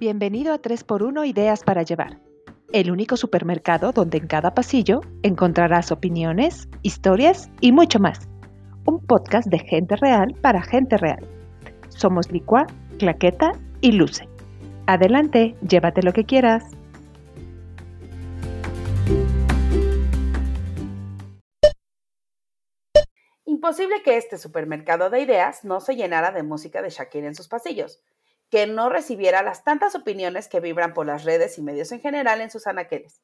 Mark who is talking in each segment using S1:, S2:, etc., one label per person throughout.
S1: Bienvenido a 3x1 Ideas para Llevar, el único supermercado donde en cada pasillo encontrarás opiniones, historias y mucho más. Un podcast de gente real para gente real. Somos Licua, Claqueta y Luce. Adelante, llévate lo que quieras.
S2: Imposible que este supermercado de ideas no se llenara de música de Shakira en sus pasillos que no recibiera las tantas opiniones que vibran por las redes y medios en general en sus anaqueles,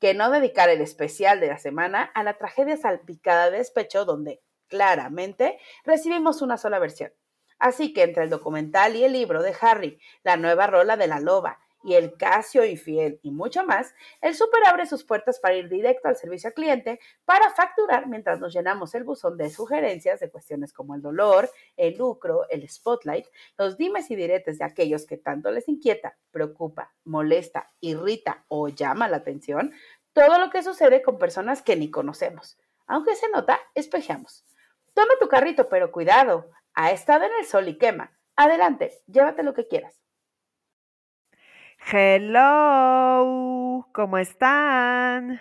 S2: que no dedicara el especial de la semana a la tragedia salpicada de despecho donde, claramente, recibimos una sola versión. Así que entre el documental y el libro de Harry, la nueva rola de la loba y el Casio infiel y mucho más, el súper abre sus puertas para ir directo al servicio al cliente para facturar mientras nos llenamos el buzón de sugerencias de cuestiones como el dolor, el lucro, el spotlight, los dimes y diretes de aquellos que tanto les inquieta, preocupa, molesta, irrita o llama la atención, todo lo que sucede con personas que ni conocemos. Aunque se nota, espejeamos. Toma tu carrito, pero cuidado, ha estado en el sol y quema. Adelante, llévate lo que quieras.
S1: Hello, ¿cómo están?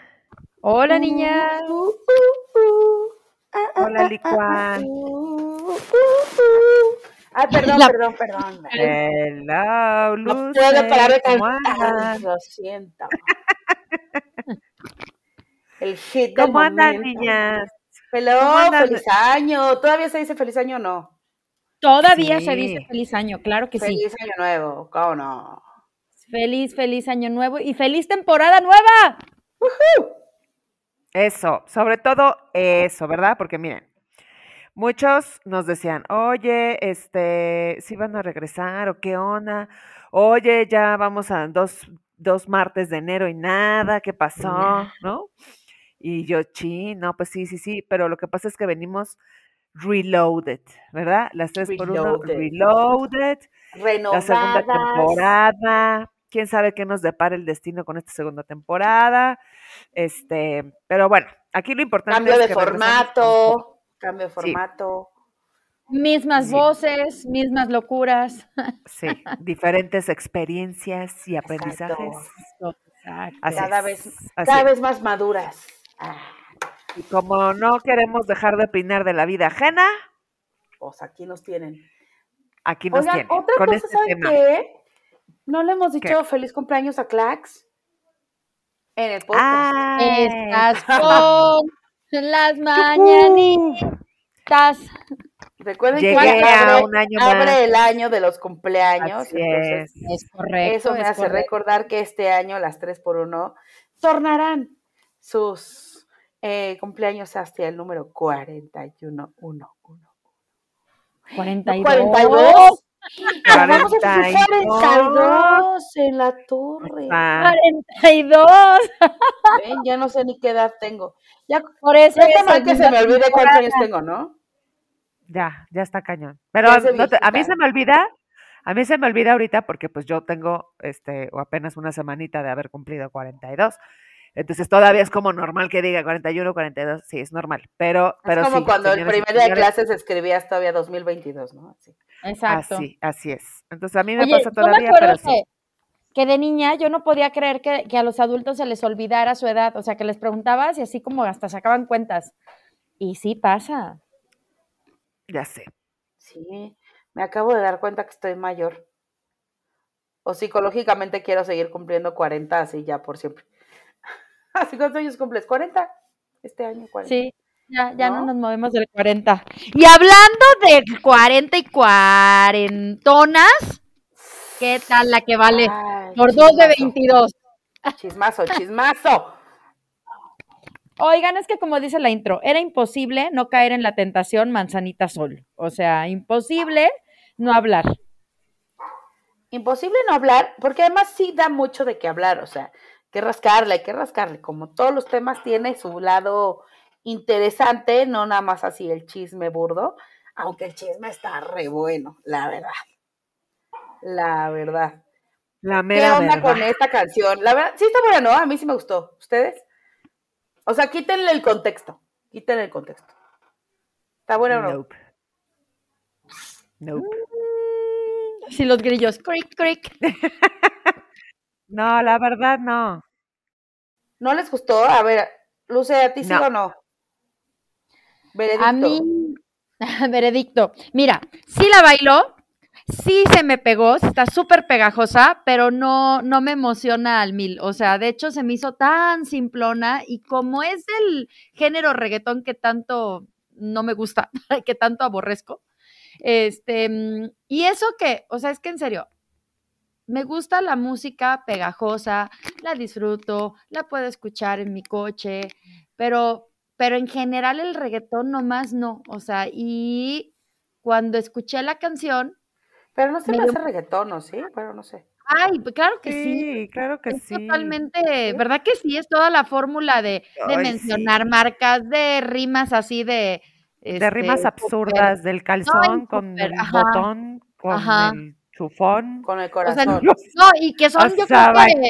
S3: Hola, niña.
S2: Uh, uh, uh.
S1: Ah, ah, Hola, Licua.
S2: Ah, perdón, perdón, perdón.
S1: Hello, Luce.
S2: No puedo parar de
S1: ¿cómo
S2: cantar. Lo siento. El hit del
S1: ¿Cómo andan,
S2: momento.
S1: niñas?
S2: Hello, feliz año. ¿Todavía se dice feliz año o no?
S3: Todavía se dice feliz año, claro que sí.
S2: Feliz año nuevo, ¿cómo no?
S3: Feliz, feliz año nuevo y feliz temporada nueva.
S1: Eso, sobre todo eso, ¿verdad? Porque miren, muchos nos decían, oye, este, si van a regresar o qué onda? Oye, ya vamos a dos, dos martes de enero y nada, ¿qué pasó? ¿No? Y yo, sí, no, pues sí, sí, sí, pero lo que pasa es que venimos reloaded, ¿verdad? Las tres por uno,
S2: Reloaded.
S1: reloaded, la segunda temporada. Quién sabe qué nos depara el destino con esta segunda temporada. Este, pero bueno, aquí lo importante
S2: Cambio
S1: es
S2: de
S1: que regresamos con
S2: formato. Cambio de
S1: Sí.
S2: formato.
S3: Mismas
S1: Sí.
S3: voces, mismas locuras.
S1: Sí, diferentes experiencias y aprendizajes.
S3: Exacto.
S2: Cada vez, cada vez más maduras. Ah,
S1: Y como no queremos dejar de opinar de la vida ajena,
S2: pues aquí nos tienen.
S1: aquí nos
S2: Oigan,
S1: tienen.
S2: otra
S1: con
S2: cosa,
S1: este
S2: ¿saben
S1: tema.
S2: qué? No le hemos
S1: ¿Qué?
S2: dicho feliz cumpleaños a Clax en el podcast.
S1: Ay,
S3: Estas son las mañanitas.
S2: Recuerden
S1: Llegué
S2: que
S1: a
S2: abre,
S1: un año
S2: abre
S1: más.
S2: el año de los cumpleaños.
S1: Así
S2: entonces,
S1: es.
S3: Es correcto.
S2: eso me
S3: es
S2: hace
S3: correcto.
S2: recordar que este año las 3 por 1 tornarán sus eh, cumpleaños hasta el número 41. 1, 1.
S3: 42.
S2: 42. Vamos a cumplir
S1: 42.
S2: 42 en la torre.
S1: Ah,
S3: 42.
S2: Ven, ya no sé ni qué edad tengo. Ya,
S3: Por eso
S2: ya está mal que se me olvide cuántos años tengo, ¿no?
S1: ya, ya está cañón. Pero no te- a mí se me olvida, a mí se me olvida ahorita porque pues yo tengo este o apenas una semanita de haber cumplido 42. Entonces todavía es como normal que diga 41, 42, sí, es normal. Pero, pero
S2: es como
S1: sí,
S2: cuando el primer día de clases escribías todavía 2022, ¿no? Así.
S3: Exacto.
S1: Así, así es. Entonces a mí me
S3: Oye,
S1: pasa
S3: me
S1: todavía,
S3: acuerdo
S1: pero sí.
S3: que, que de niña yo no podía creer que, que a los adultos se les olvidara su edad, o sea, que les preguntabas y así como hasta sacaban cuentas. Y sí pasa.
S1: Ya sé.
S2: Sí, me acabo de dar cuenta que estoy mayor. O psicológicamente quiero seguir cumpliendo 40 así ya por siempre. ¿Así cuántos años cumples? ¿40? Este año 40.
S3: Sí, ya, ya no,
S2: ¿No?
S3: nos movemos del 40. Y hablando de 40 y cuarentonas, ¿qué tal la que vale?
S2: Ay,
S3: Por dos de
S2: chismazo,
S3: 22.
S2: Chismazo, chismazo.
S3: Oigan, es que como dice la intro, era imposible no caer en la tentación manzanita sol. O sea, imposible no hablar.
S2: Imposible no hablar, porque además sí da mucho de qué hablar, o sea, que rascarle, hay que rascarle. Como todos los temas tiene su lado interesante, no nada más así el chisme burdo, aunque el chisme está re bueno, la verdad. La verdad.
S1: La
S2: ¿Qué
S1: mera
S2: onda
S1: verdad.
S2: con esta canción? La verdad, sí está buena, ¿no? A mí sí me gustó. ¿Ustedes? O sea, quítenle el contexto. Quítenle el contexto. ¿Está buena o no?
S1: Nope. Nope.
S3: Sí, los grillos. Crick, crick.
S1: No, la verdad no.
S2: ¿No les gustó? A ver, Luce, ¿a ti sí
S1: No.
S2: o no? Veredicto.
S3: A mí, veredicto. Mira, sí la bailó, sí se me pegó, está súper pegajosa, pero no, no me emociona al mil. O sea, de hecho se me hizo tan simplona y como es del género reggaetón que tanto no me gusta, que tanto aborrezco, este, y eso que, o sea, es que en serio, me gusta la música pegajosa, la disfruto, la puedo escuchar en mi coche, pero, pero en general el reggaetón nomás no. O sea, y cuando escuché la canción,
S2: Pero no se
S3: me
S2: me
S3: dio-
S2: hace reggaetón, ¿o sí? Bueno, no sé.
S3: ay, pues claro que sí.
S1: Sí, claro que
S3: Es
S1: sí.
S3: totalmente, ¿verdad que sí? Es toda la fórmula de, de
S1: Ay,
S3: mencionar
S1: sí.
S3: marcas, de rimas así de...
S1: De rimas
S3: este,
S1: absurdas, del calzón con el
S3: ajá,
S1: botón, con
S3: ajá.
S1: el chufón.
S2: Con el
S3: O sea,
S2: corazón.
S3: No, y que son,
S1: O
S3: yo
S1: sea,
S3: creo que,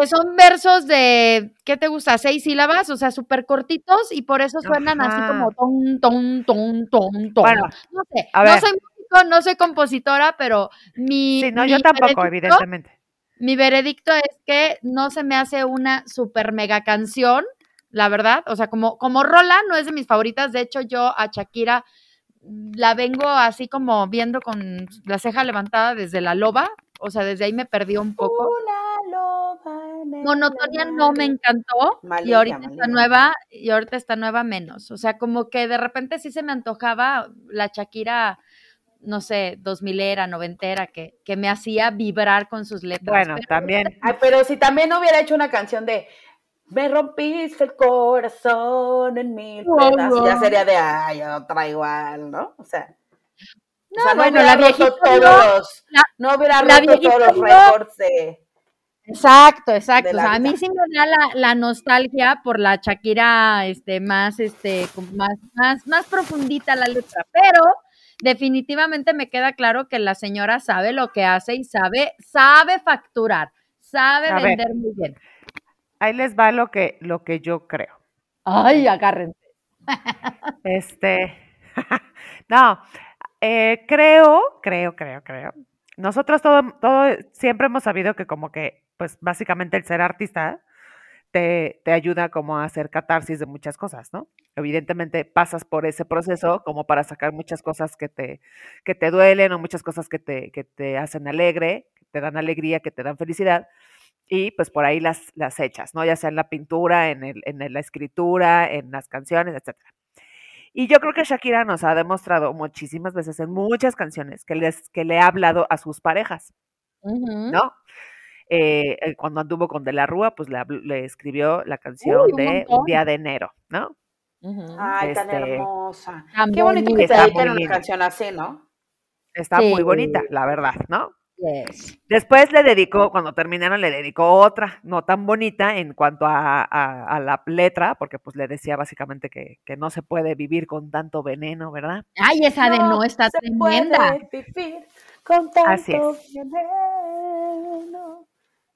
S3: que son versos de, ¿qué te gusta? Seis sílabas, o sea, súper cortitos y por eso suenan así como ton, ton, ton, ton, ton.
S1: Bueno,
S3: no sé,
S1: a
S3: no
S1: ver.
S3: soy músico, no soy compositora, pero mi,
S1: Sí, no,
S3: mi
S1: yo tampoco,
S3: veredicto-
S1: evidentemente.
S3: Mi veredicto es que no se me hace una super mega canción, la verdad. O sea, como, como rola no es de mis favoritas. De hecho, yo a Shakira la vengo así como viendo con la ceja levantada desde la loba. O sea, desde ahí me perdió un poco.
S2: Una loba
S3: Monotonia no me encantó y ahorita está nueva y ahorita está nueva menos. O sea, como que de repente sí se me antojaba la Shakira, no sé, dos milera, noventera, que, que me hacía vibrar con sus letras.
S1: Bueno,
S3: Pero
S1: también.
S2: Ay, pero si también hubiera hecho una canción de Me rompiste el corazón en mil pedazos, ya
S3: wow.
S2: sería de ay, otra igual, ¿no? O sea,
S3: No,
S2: o sea,
S3: bueno,
S2: hubiera
S3: la
S2: roto todos
S3: no,
S2: no hubiera
S3: la
S2: roto todos los
S3: no.
S2: récords de
S3: Exacto, exacto. O sea, a mí sí me da la, la nostalgia por la Shakira, este, más, este, más, más, más profundita la letra, pero definitivamente me queda claro que la señora sabe lo que hace y sabe, sabe facturar, sabe
S1: A ver.
S3: vender muy bien.
S1: Ahí les va lo que, lo que yo creo.
S3: Ay, agárrense.
S1: Este, no, eh, creo, creo, creo, creo. Nosotros todo, todo, siempre hemos sabido que como que, pues básicamente el ser artista te, te ayuda como a hacer catarsis de muchas cosas, ¿no? Evidentemente pasas por ese proceso como para sacar muchas cosas que te, que te duelen o muchas cosas que te, que te hacen alegre, que te dan alegría, que te dan felicidad. Y pues por ahí las, las echas, ¿no? Ya sea en la pintura, en, el, en la escritura, en las canciones, etcétera. Y yo creo que Shakira nos ha demostrado muchísimas veces en muchas canciones que, les, que le ha hablado a sus parejas. ¿no? Eh, eh, cuando anduvo con De la Rúa, pues le, le escribió la canción
S3: Uy, un
S1: de
S3: montón.
S1: Un día de enero, ¿no?
S2: Ay, tan
S1: Este,
S2: hermosa. Qué bonito que te dediquen una canción así, ¿no?
S1: Está muy bonita, la verdad, ¿no?
S3: Yes.
S1: Después le dedicó, cuando terminaron, le dedicó otra, no tan bonita en cuanto a, a- a la letra, porque pues le decía básicamente que, que no se puede vivir con tanto veneno, ¿verdad?
S3: Ay, esa de no está
S2: se
S3: tremenda.
S2: puede vivir con tanto
S1: Así es.
S2: veneno.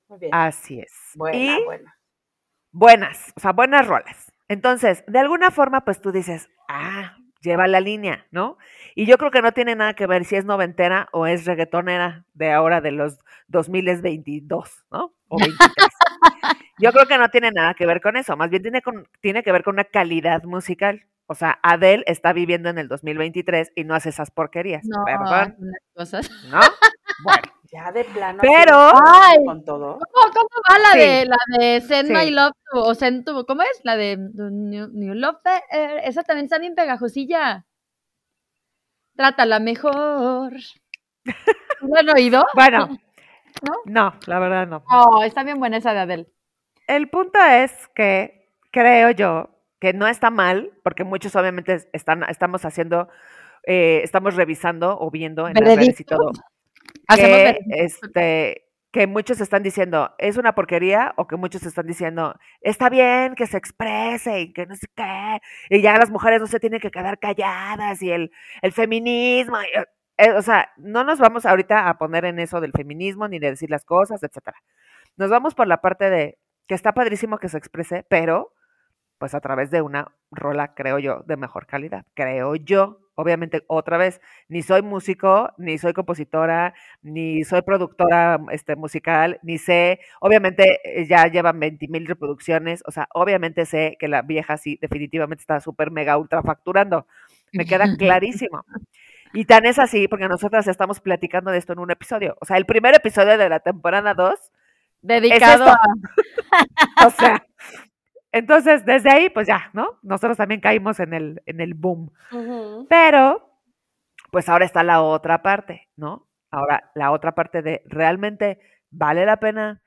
S2: Muy bien.
S1: Así es.
S2: buena,
S1: y
S2: buena.
S1: buenas, o sea, buenas rolas. Entonces, de alguna forma, pues tú dices, ah, lleva la línea, ¿no? Y yo creo que no tiene nada que ver si es noventera o es reggaetonera de ahora de los 2022, ¿no? O 23. yo creo que no tiene nada que ver con eso, más bien tiene, con, tiene que ver con una calidad musical. O sea, Adele está viviendo en el 2023 y no hace esas porquerías.
S3: No,
S1: Perdón,
S3: cosas.
S1: ¿no? Bueno,
S2: Ya de plano.
S1: Pero-
S3: Ay.
S2: con todo.
S3: ¿Cómo, cómo va la
S1: Sí.
S3: de la de Send My. Love to, o Send to, ¿cómo es? La de New, New Love, eh, esa también está bien pegajosilla. Trátala mejor. ¿No lo han oído?
S1: bueno,
S3: ¿No?
S1: no, la verdad no.
S3: Oh, está bien buena esa de Adele.
S1: El punto es que creo yo que no está mal, porque muchos obviamente es- están, estamos haciendo, eh, estamos revisando o viendo en las redes y todo, que, este, que muchos están diciendo, es una porquería, o que muchos están diciendo, está bien que se exprese y que no sé qué, y ya las mujeres no se tienen que quedar calladas, y el, el feminismo, y, eh, o sea, no nos vamos ahorita a poner en eso del feminismo, ni de decir las cosas, etcétera. Nos vamos por la parte de que está padrísimo que se exprese, pero pues a través de una rola, creo yo, de mejor calidad, creo yo. obviamente, otra vez, ni soy músico, ni soy compositora, ni soy productora este, musical, ni sé, obviamente eh, ya llevan 20 mil reproducciones, o sea, obviamente sé que la vieja sí definitivamente está súper mega ultra facturando, me queda clarísimo. Y tan es así, porque nosotras estamos platicando de esto en un episodio, o sea, el primer episodio de la temporada 2.
S3: Dedicado a...
S1: o sea, entonces, desde ahí, pues ya, ¿no? Nosotros también caímos en el, en el boom. Pero, pues ahora está la otra parte, ¿no? Ahora, la otra parte de realmente vale la pena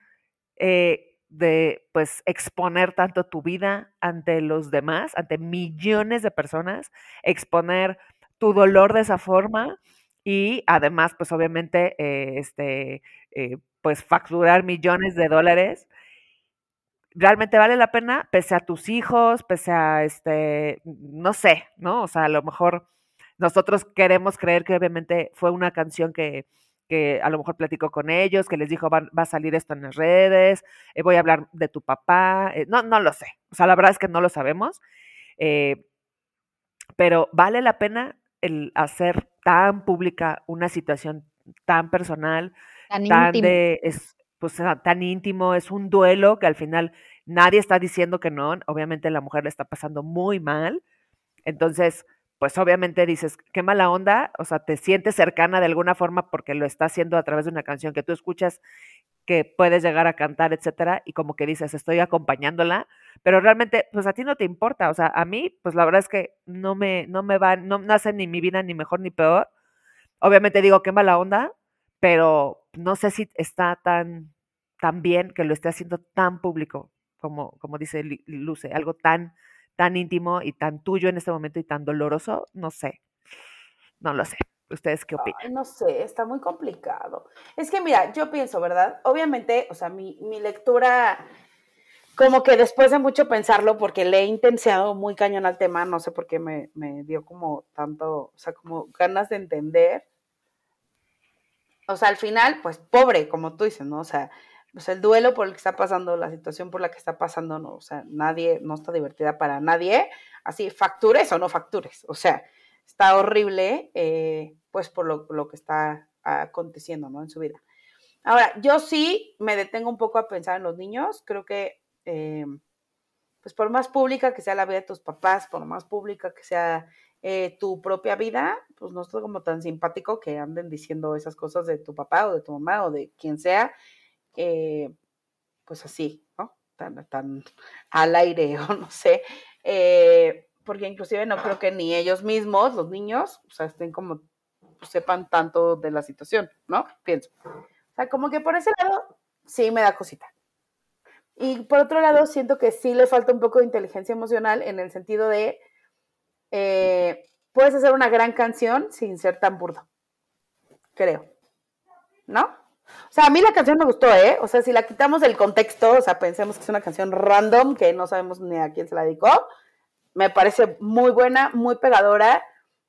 S1: eh, de, pues, exponer tanto tu vida ante los demás, ante millones de personas, exponer tu dolor de esa forma y además, pues, obviamente, eh, este, eh, pues, facturar millones de dólares realmente vale la pena, pese a tus hijos, pese a este, no sé, ¿no? O sea, a lo mejor nosotros queremos creer que obviamente fue una canción que, que a lo mejor platicó con ellos, que les dijo va, a salir esto en las redes, eh, voy a hablar de tu papá, eh, no, no lo sé, o sea, la verdad es que no lo sabemos, eh, pero vale la pena el hacer tan pública una situación tan personal, tan, de, es, pues tan íntimo, es un duelo que al final nadie está diciendo que no, obviamente la mujer le está pasando muy mal, entonces, pues obviamente dices, qué mala onda, o sea, te sientes cercana de alguna forma porque lo está haciendo a través de una canción que tú escuchas que puedes llegar a cantar, etcétera, y como que dices, estoy acompañándola, pero realmente, pues a ti no te importa, o sea, a mí, pues la verdad es que no me, no me va, no, no ni mi vida ni mejor ni peor. Obviamente digo, qué mala onda, pero no sé si está tan, tan bien que lo esté haciendo tan público, como, como dice Luce, algo tan, tan íntimo y tan tuyo en este momento y tan doloroso, no sé, no lo sé. ¿Ustedes qué opinan?
S2: no sé, está muy complicado. Es que mira, yo pienso, ¿verdad? Obviamente, o sea, mi, mi lectura, como que después de mucho pensarlo, porque le he intensiado muy cañón al tema, no sé por qué me, me dio como tanto, o sea, como ganas de entender o sea, al final, pues pobre, como tú dices, ¿no? O sea, pues el duelo por el que está pasando, la situación por la que está pasando, no, o sea, nadie, no está divertida para nadie, así, factures o no factures, o sea, está horrible, eh, pues por lo, que está aconteciendo, ¿no? En su vida. Ahora, yo sí me detengo un poco a pensar en los niños, creo que, eh, pues por más pública que sea la vida de tus papás, por más pública que sea eh, tu propia vida, pues no es como tan simpático que anden diciendo esas cosas de tu papá o de tu mamá o de quien sea, eh, pues así, ¿no? Tan, tan al aire o no sé, eh, porque inclusive no creo que ni ellos mismos, los niños, o sea, estén como, pues, sepan tanto de la situación, ¿no? Pienso. O sea, como que por ese lado sí me da cosita. Y por otro lado, siento que sí le falta un poco de inteligencia emocional en el sentido de eh, puedes hacer una gran canción sin ser tan burdo. Creo. ¿No? O sea, a mí la canción me gustó, ¿eh? O sea, si la quitamos del contexto, o sea, pensemos que es una canción random, que no sabemos ni a quién se la dedicó, me parece muy buena, muy pegadora.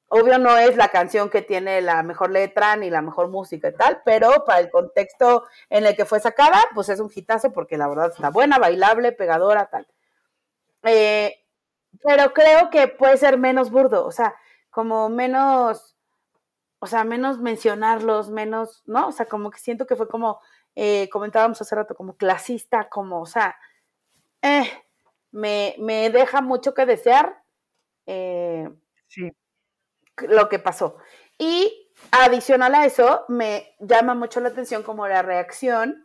S2: Obvio no es la canción que tiene la mejor letra ni la mejor música y tal, pero para el contexto en el que fue sacada, pues es un hitazo porque la verdad está buena, bailable, pegadora, tal. Eh, pero creo que puede ser menos burdo, o sea, como menos, o sea, menos mencionarlos, menos, ¿no? O sea, como que siento que fue como, eh, comentábamos hace rato, como clasista, como, o sea, eh, me, me, deja mucho que desear eh,
S1: sí.
S2: lo que pasó. Y adicional a eso, me llama mucho la atención como la reacción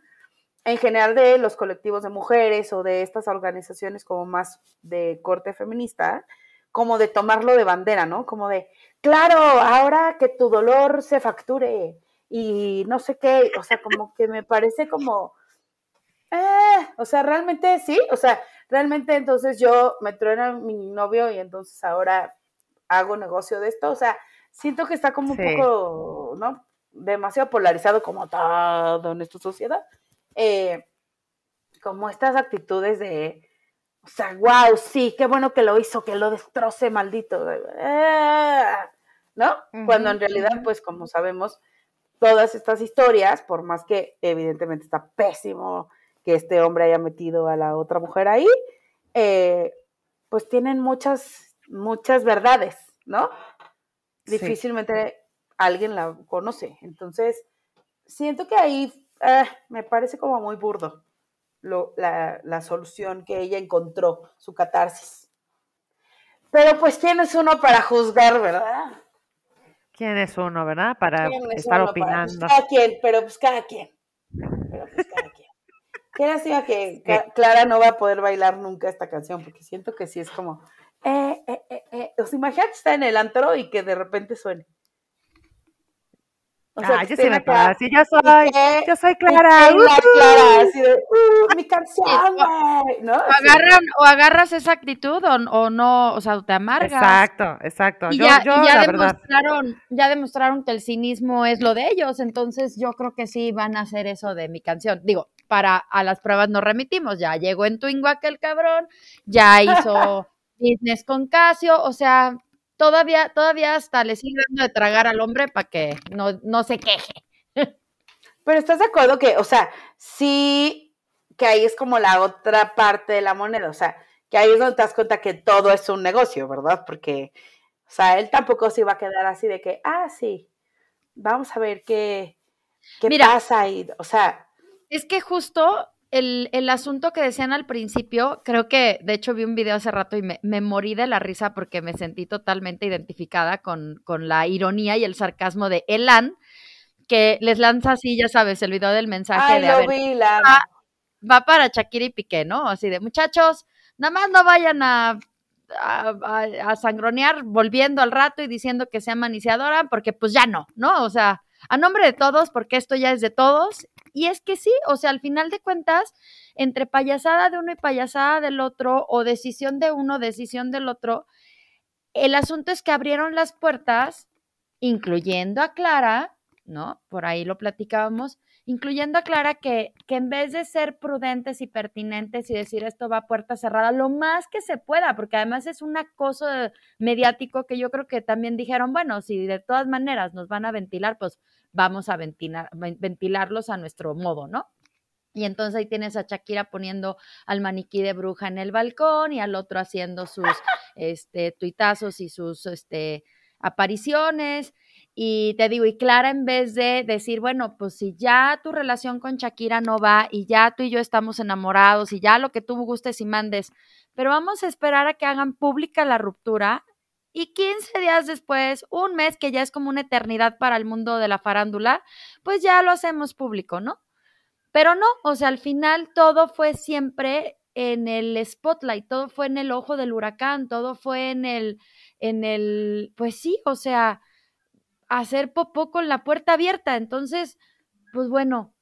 S2: en general de los colectivos de mujeres o de estas organizaciones como más de corte feminista, como de tomarlo de bandera, ¿no? Como de, claro, ahora que tu dolor se facture y no sé qué, o sea, como que me parece como, eh, o sea, realmente sí, o sea, realmente entonces yo me truena mi novio y entonces ahora hago negocio de esto, o sea, siento que está como un poco, ¿no? Demasiado polarizado como todo en esta sociedad. Eh, como estas actitudes de, o sea, wow, sí, qué bueno que lo hizo, que lo destroce, maldito. Ah", ¿No? Cuando en realidad, pues como sabemos, todas estas historias, por más que evidentemente está pésimo que este hombre haya metido a la otra mujer ahí, eh, pues tienen muchas, muchas verdades, ¿no? difícilmente alguien la conoce. Entonces, siento que ahí eh, me parece como muy burdo lo, la, la solución que ella encontró, su catarsis. Pero pues, ¿quién es uno para juzgar, verdad?
S1: ¿Quién es uno, verdad? Para
S2: ¿Quién es
S1: estar
S2: uno para-
S1: opinando.
S2: pues, cada quien, pero pues cada quien. Pero pues cada quien. Qué lástima que Clara no va a poder bailar nunca esta canción, porque siento que sí es como, eh, eh, eh, eh. O sea, imagínate estar en el antro y que de repente suene. O
S1: ah,
S2: que
S1: yo
S2: acá,
S1: pasa. Sí, yo soy, yo soy Clara.
S2: la. Clara, así de, "Uh, mi canción, güey", ¿no?
S3: O, agarran, o agarras esa actitud o, o no, o sea, te amargas.
S1: Exacto, exacto.
S3: Y
S1: yo,
S3: ya,
S1: yo,
S3: y ya
S1: la verdad.
S3: demostraron, ya demostraron que el cinismo es lo de ellos, entonces yo creo que sí van a hacer eso de mi canción. Digo, para a las pruebas nos remitimos, ya llegó en Twingo aquel cabrón, ya hizo business con Casio, o sea, todavía, todavía hasta le sigue dando de tragar al hombre para que no, no se queje.
S2: Pero estás de acuerdo que, o sea, sí, que ahí es como la otra parte de la moneda, o sea, que ahí es donde te das cuenta que todo es un negocio, ¿verdad? Porque, o sea, él tampoco se iba a quedar así de que, ah, sí, vamos a ver qué, qué
S3: Mira.
S2: pasa y, o sea,
S3: Es que justo el, el asunto que decían al principio, creo que de hecho vi un video hace rato y me, me morí de la risa porque me sentí totalmente identificada con, con la ironía y el sarcasmo de Elan, que les lanza así, ya sabes, el video del mensaje
S2: ay,
S3: de, a
S2: lo
S3: ver,
S2: vi, la
S3: ah, va para Shakira y Piqué, ¿no? Así de, muchachos, nada más no vayan a, a, a- a sangronear volviendo al rato y diciendo que se aman y se adoran, porque pues ya no, ¿no? O sea, a nombre de todos, porque esto ya es de todos. Y es que sí, o sea, al final de cuentas, entre payasada de uno y payasada del otro, o decisión de uno, decisión del otro, el asunto es que abrieron las puertas, incluyendo a Clara, ¿no? Por ahí lo platicábamos, incluyendo a Clara que, que en vez de ser prudentes y pertinentes y decir esto va a puerta cerrada, lo más que se pueda, porque además es un acoso mediático que yo creo que también dijeron, bueno, si de todas maneras nos van a ventilar, pues vamos a ventilar, ven- ventilarlos a nuestro modo, ¿no? Y entonces ahí tienes a Shakira poniendo al maniquí de bruja en el balcón y al otro haciendo sus este, tuitazos y sus este, apariciones. Y te digo, y Clara, en vez de decir, bueno, pues si ya tu relación con Shakira no va y ya tú y yo estamos enamorados y ya lo que tú gustes y mandes, pero vamos a esperar a que hagan pública la ruptura y 15 días después, un mes que ya es como una eternidad para el mundo de la farándula, pues ya lo hacemos público, ¿no? Pero no, o sea, al final todo fue siempre en el spotlight, todo fue en el ojo del huracán, todo fue en el, en el, pues sí, o sea, hacer popó con la puerta abierta. Entonces, pues bueno,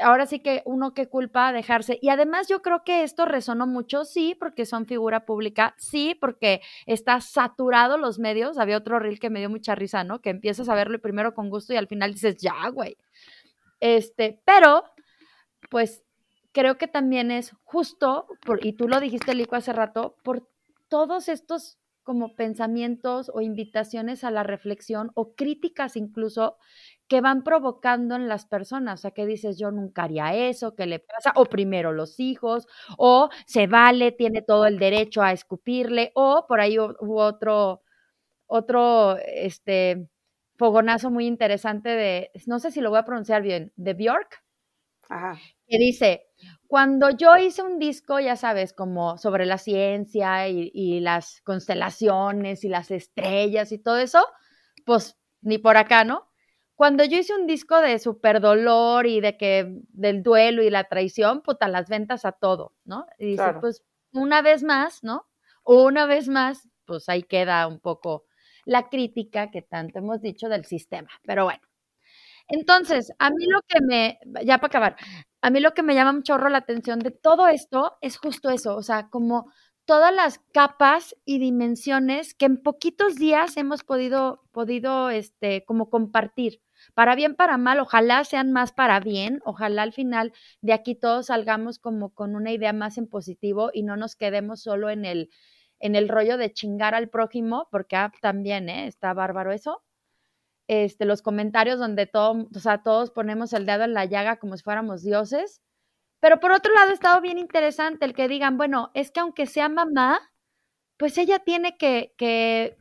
S3: ahora sí que uno que culpa dejarse. Y además yo creo que esto resonó mucho, sí, porque son figura pública, sí, porque está saturado los medios. Había otro reel que me dio mucha risa, ¿no? Que empiezas a verlo primero con gusto y al final dices, ya, güey. Este, pero, pues creo que también es justo, por, y tú lo dijiste, Lico, hace rato, por todos estos como pensamientos o invitaciones a la reflexión o críticas incluso que van provocando en las personas, o sea, que dices, yo nunca haría eso, ¿qué le pasa? O primero los hijos, o se vale, tiene todo el derecho a escupirle, o por ahí hu- hubo otro, otro, este, fogonazo muy interesante de, no sé si lo voy a pronunciar bien, de Bjork,
S2: Ajá.
S3: Que dice, cuando yo hice un disco, ya sabes, como sobre la ciencia y, y las constelaciones y las estrellas y todo eso, pues ni por acá, ¿no? Cuando yo hice un disco de super dolor y de que del duelo y la traición, puta, las ventas a todo, ¿no? Y dice,
S2: Claro.
S3: pues una vez más, ¿no? Una vez más, pues ahí queda un poco la crítica que tanto hemos dicho del sistema. Pero bueno. Entonces, a mí lo que me, ya para acabar, a mí lo que me llama un chorro la atención de todo esto es justo eso, o sea, como todas las capas y dimensiones que en poquitos días hemos podido, podido, este, como compartir. Para bien, para mal, ojalá sean más para bien, ojalá al final de aquí todos salgamos como con una idea más en positivo y no nos quedemos solo en el, en el rollo de chingar al prójimo, porque ah, también, ¿eh? Está bárbaro eso este, los comentarios donde todo, o sea, todos ponemos el dedo en la llaga como si fuéramos dioses. Pero por otro lado, ha estado bien interesante el que digan, bueno, es que aunque sea mamá, pues ella tiene que, que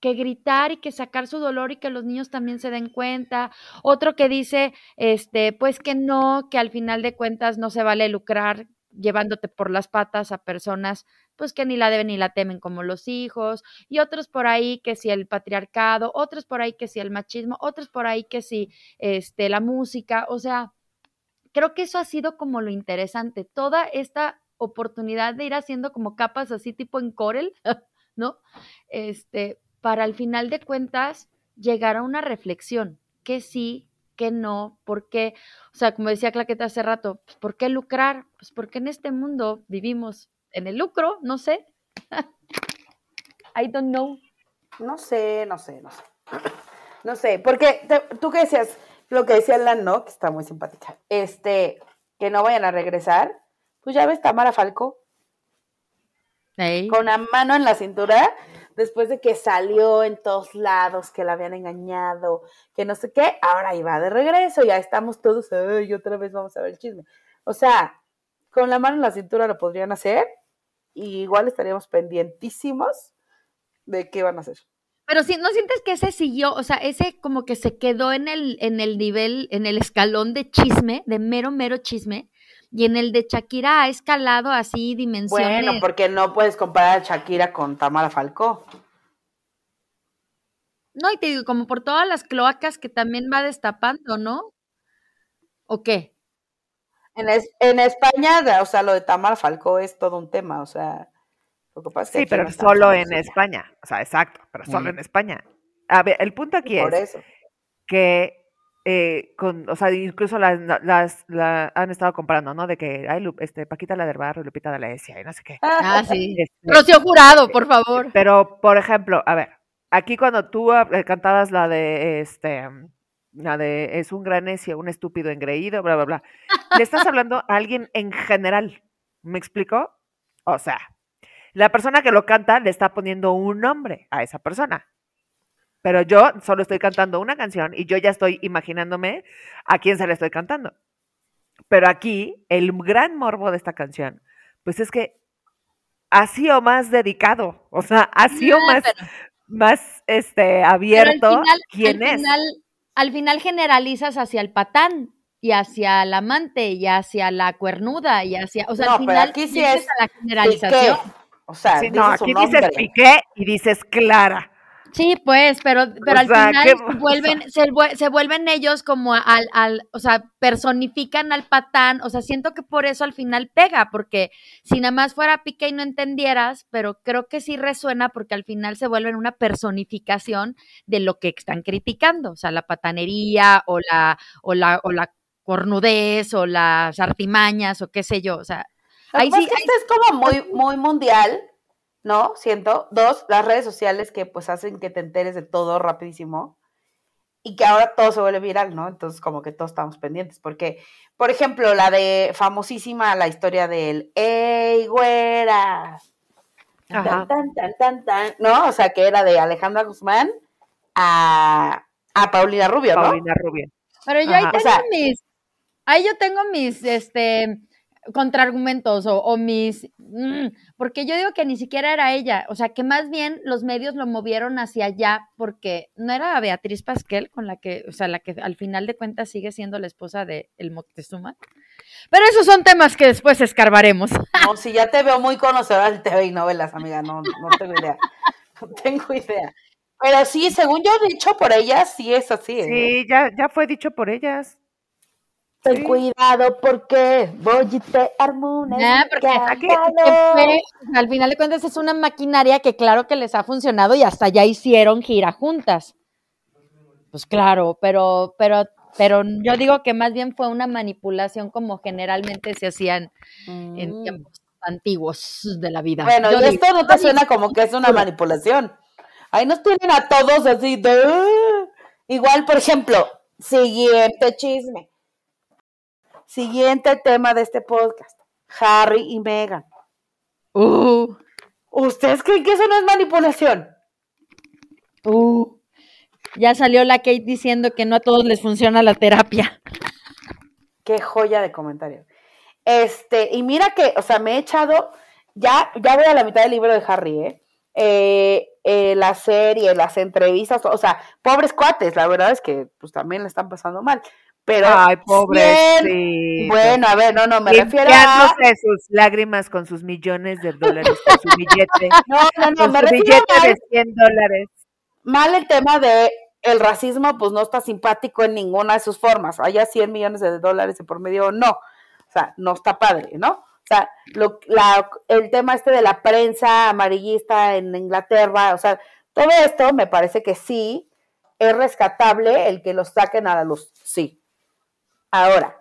S3: que gritar y que sacar su dolor y que los niños también se den cuenta. Otro que dice, este, pues que no, que al final de cuentas no se vale lucrar llevándote por las patas a personas pues que ni la deben ni la temen como los hijos, y otros por ahí que si el patriarcado, otros por ahí que si el machismo, otros por ahí que si este la música, o sea, creo que eso ha sido como lo interesante, toda esta oportunidad de ir haciendo como capas así tipo en Corel, ¿no? Este, para al final de cuentas llegar a una reflexión, que sí, que no, por qué, o sea, como decía Claqueta hace rato, pues, ¿por qué lucrar? Pues porque en este mundo vivimos en el lucro, no sé. I don't know.
S2: No sé, no sé, no sé. No sé, porque tú que decías, lo que decía Lan, ¿no? Que está muy simpática. Este, que no vayan a regresar. Pues ya ves, Tamara Falco. Con la mano en la cintura, después de que salió en todos lados, que la habían engañado, que no sé qué, ahora iba de regreso, ya estamos todos, ay, otra vez vamos a ver el chisme. O sea, con la mano en la cintura lo podrían hacer, y igual estaríamos pendientísimos de qué van a hacer.
S3: Pero si no sientes que ese siguió, o sea, ese como que se quedó en el, en el nivel, en el escalón de chisme, de mero, mero chisme, y en el de Shakira ha escalado así dimensiones.
S2: Bueno, porque no puedes comparar a Shakira con Tamara Falcó.
S3: No, y te digo, como por todas las cloacas que también va destapando, ¿no? ¿O qué?
S2: En, en España, o sea, lo de Tamara Falcó es todo un tema, o sea
S1: sí, pero solo en España. O sea, exacto, pero solo en España. A ver, el punto aquí es que, eh, con, o sea, incluso las, las han estado comparando, ¿no? De que, ay, este, Paquita la del Barrio, Lupita de la ESIA y no sé qué.
S3: Ah, sí. Este, Rocío Jurado, por favor.
S1: Pero, por ejemplo, a ver, aquí cuando tú eh, cantabas la de, este, la de, es un gran necio, un estúpido engreído, bla, bla, bla, le estás hablando a alguien en general, ¿me explico? O sea, la persona que lo canta le está poniendo un nombre a esa persona. Pero yo solo estoy cantando una canción y yo ya estoy imaginándome a quién se le estoy cantando. Pero aquí, el gran morbo de esta canción, pues es que ha sido más dedicado, o sea, ha sido más, más este, abierto quién es.
S3: Al final generalizas hacia el patán y hacia el amante y hacia la cuernuda y hacia, o sea, al final
S2: aquí sí es
S3: la generalización.
S2: O sea,
S1: no, aquí dices Piqué y dices Clara.
S3: Sí, pues, pero, pero al final se vuelven, se, vuelven ellos como al, al, o sea, personifican al patán, o sea, siento que por eso al final pega, porque si nada más fuera Piqué y no entendieras, pero creo que sí resuena porque al final se vuelven una personificación de lo que están criticando, o sea, la patanería o la, o la, o la cornudez o las artimañas o qué sé yo, o sea,
S2: Ahí sí, esto es como muy, muy mundial, ¿no? Siento. Dos, las redes sociales que pues hacen que te enteres de todo rapidísimo y que ahora todo se vuelve viral, ¿no? Entonces como que todos estamos pendientes, porque, por ejemplo, la de famosísima, la historia del ¡Ey, güera! Tan, tan, tan, tan, tan, ¿no? O sea, que era de Alejandra Guzmán a, a Paulina Rubio, ¿no?
S1: Paulina Rubio.
S3: Pero yo ahí tengo mis, ahí yo tengo mis, este, contraargumentos o, o mis, mm, porque yo digo que ni siquiera era ella, o sea, que más bien los medios lo movieron hacia allá porque no era Beatriz Pasquel con la que, o sea, la que al final de cuentas sigue siendo la esposa de el Moctezuma. Pero esos son temas que después escarbaremos.
S2: No, si ya te veo muy conocedora de TV y novelas, amiga, no, no tengo idea. No tengo idea. Pero sí, según yo dicho por ellas, sí es así.
S1: ¿eh? Sí, ya, ya fue dicho por ellas.
S2: Ten cuidado porque voy y te armo porque
S3: al final de cuentas es una maquinaria que claro que les ha funcionado y hasta ya hicieron gira juntas. Pues claro, pero, pero, pero yo digo que más bien fue una manipulación como generalmente se hacían en mm. tiempos antiguos de la vida.
S2: Bueno, y esto no te suena como que es una manipulación. Ahí nos tienen a todos así de... Igual, por ejemplo, siguiente chisme Siguiente tema de este podcast, Harry y Meghan.
S3: Uh.
S2: ¿Ustedes creen que eso no es manipulación?
S3: Uh. Ya salió la Kate diciendo que no a todos les funciona la terapia.
S2: Qué joya de comentario. Este, y mira que, o sea, me he echado, ya, ya voy a la mitad del libro de Harry, ¿eh? eh, el hacer y las entrevistas, o sea, pobres cuates, la verdad es que pues también le están pasando mal. Pero
S1: Ay, pobre.
S2: Bueno, a ver, no, no, me refiero a...
S1: sus lágrimas con sus millones de dólares, con su billete.
S2: No, no, no, me refiero
S1: billete de 100 dólares.
S2: Mal el tema de el racismo, pues no está simpático en ninguna de sus formas. Haya 100 millones de dólares de por medio o no. O sea, no está padre, ¿no? O sea, lo, la, el tema este de la prensa amarillista en Inglaterra, o sea, todo esto me parece que sí es rescatable el que los saquen a la luz, sí. Ahora,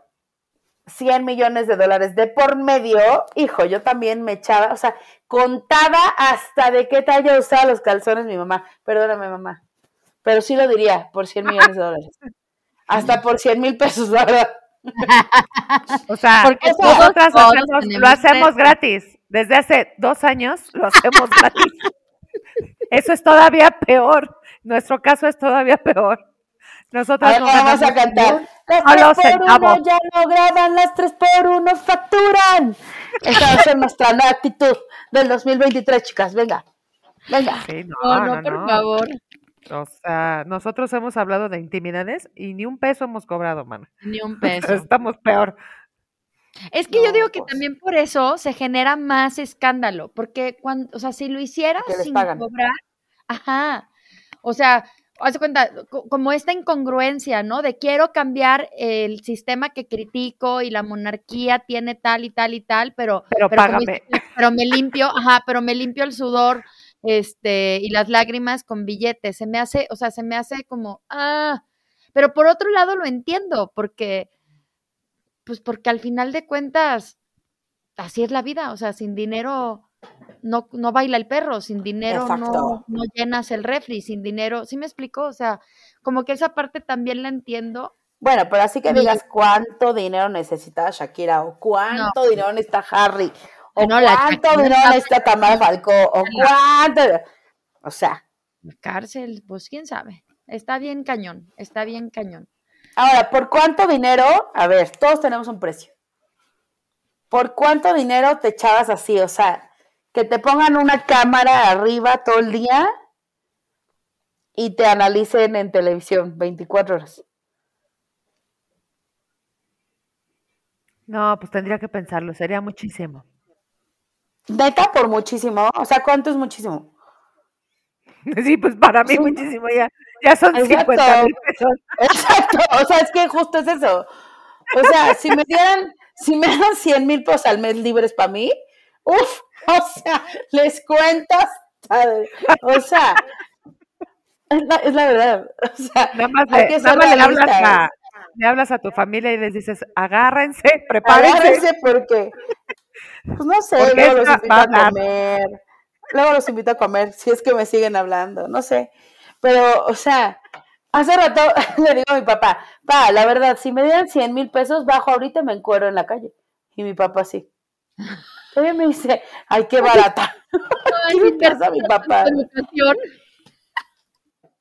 S2: 100 millones de dólares de por medio, hijo, yo también me echaba, o sea, contaba hasta de qué talla usaba los calzones mi mamá. Perdóname, mamá. Pero sí lo diría, por 100 millones de dólares. Hasta por 100 mil pesos, la verdad.
S1: O sea, Porque nosotras lo hacemos gratis. Desde hace dos años lo hacemos gratis. Eso es todavía peor. Nuestro caso es todavía peor. Nosotros
S2: no vamos a cantar. Las tres por uno ya no graban, las tres por uno facturan. Esa va a ser nuestra actitud del 2023, chicas. Venga, venga.
S3: no, no, por favor.
S1: O sea, nosotros hemos hablado de intimidades y ni un peso hemos cobrado, mano.
S3: Ni un peso.
S1: Estamos peor.
S3: Es que yo digo que pues. también por eso se genera más escándalo, porque cuando, o sea, si lo hicieras sin cobrar, ajá, o sea, haz cuenta, como esta incongruencia, ¿no? De quiero cambiar el sistema que critico y la monarquía tiene tal y tal y tal, pero,
S1: pero, págame.
S3: pero me limpio, ajá, pero me limpio el sudor este, y las lágrimas con billetes. Se me hace, o sea, se me hace como, ah, pero por otro lado lo entiendo, porque, pues porque al final de cuentas, así es la vida, o sea, sin dinero no, no baila el perro, sin dinero no, no, llenas el refri, sin dinero, ¿sí me explico? O sea, como que esa parte también la entiendo.
S2: Bueno, pero así que digas cuánto dinero necesita Shakira o cuánto dinero necesita Harry o cuánto dinero necesita Tamara Falcó o cuánto, o sea.
S3: Cárcel, pues quién sabe. Está bien cañón, está bien cañón.
S2: Ahora, ¿por cuánto dinero? A ver, todos tenemos un precio. ¿Por cuánto dinero te echabas así? O sea, que te pongan una cámara arriba todo el día y te analicen en televisión 24 horas.
S1: No, pues tendría que pensarlo, sería muchísimo.
S2: Neta, por muchísimo. O sea, ¿cuánto es muchísimo?
S1: Sí, pues para mí muchísimo ya. Ya son Exacto. 50 mil pesos.
S2: Exacto, o sea, es que justo es eso. O sea, si me dieran, si me dan 100 mil pesos al mes libres para mí, uff, o sea, les cuentas, o sea, es la, es la verdad. O sea,
S1: nada más, hay que nada más le, hablas a, le hablas a tu familia y les dices, agárrense, prepárense.
S2: Agárrense porque, pues no sé, luego los invito a comer. Luego los invito a comer, si es que me siguen hablando, no sé. Pero, o sea, hace rato le digo a mi papá, pa, la verdad, si me dieran 100 mil pesos, bajo ahorita me encuero en la calle. Y mi papá sí. Ella me dice, ay, qué barata. Ay, ¿Qué pasa mi papá?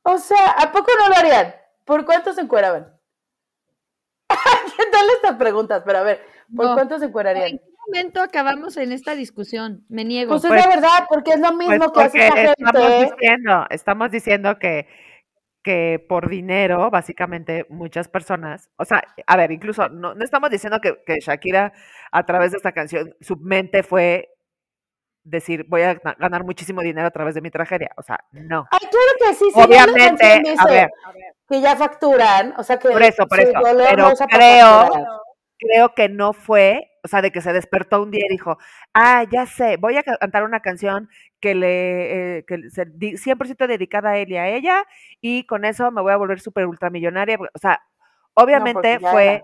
S2: O sea, ¿a poco no lo harían? ¿Por cuánto se encueraban? ¿Qué tal estas preguntas? Pero a ver, ¿por cuánto se encuerarían?
S3: ¿En qué momento acabamos en esta discusión? Me niego.
S2: Pues, es la pues, verdad, porque es lo mismo
S1: pues
S2: que hace la
S1: gente. Estamos diciendo, estamos diciendo que que por dinero, básicamente, muchas personas, o sea, a ver, incluso no, no estamos diciendo que, que, Shakira a través de esta canción, su mente fue decir, voy a ganar muchísimo dinero a través de mi tragedia, o sea, no.
S2: Ay, claro que sí,
S1: sí Obviamente, a ver.
S2: Que ya facturan, o sea que...
S1: Por eso, por eso, pero creo, creo que no fue, o sea, de que se despertó un día y dijo, ah, ya sé, voy a cantar una canción que le, eh, que 100% dedicada a él y a ella, y con eso me voy a volver súper ultramillonaria. O sea, obviamente fue...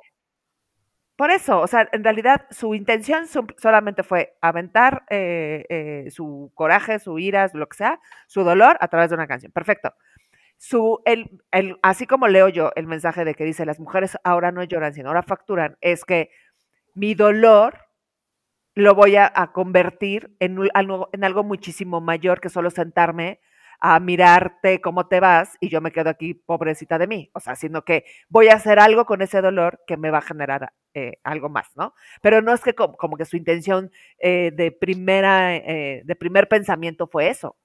S1: Por eso, o sea, en realidad su intención solamente fue aventar eh, eh, su coraje, su ira, lo que sea, su dolor a través de una canción. Perfecto. Su, el, el, así como leo yo el mensaje de que dice las mujeres ahora no lloran, sino ahora facturan, es que mi dolor lo voy a, convertir en, en, algo muchísimo mayor que solo sentarme a mirarte cómo te vas y yo me quedo aquí pobrecita de mí. O sea, sino que voy a hacer algo con ese dolor que me va a generar eh, algo más, ¿no? Pero no es que como, que su intención eh, de primera, eh, de primer pensamiento fue eso.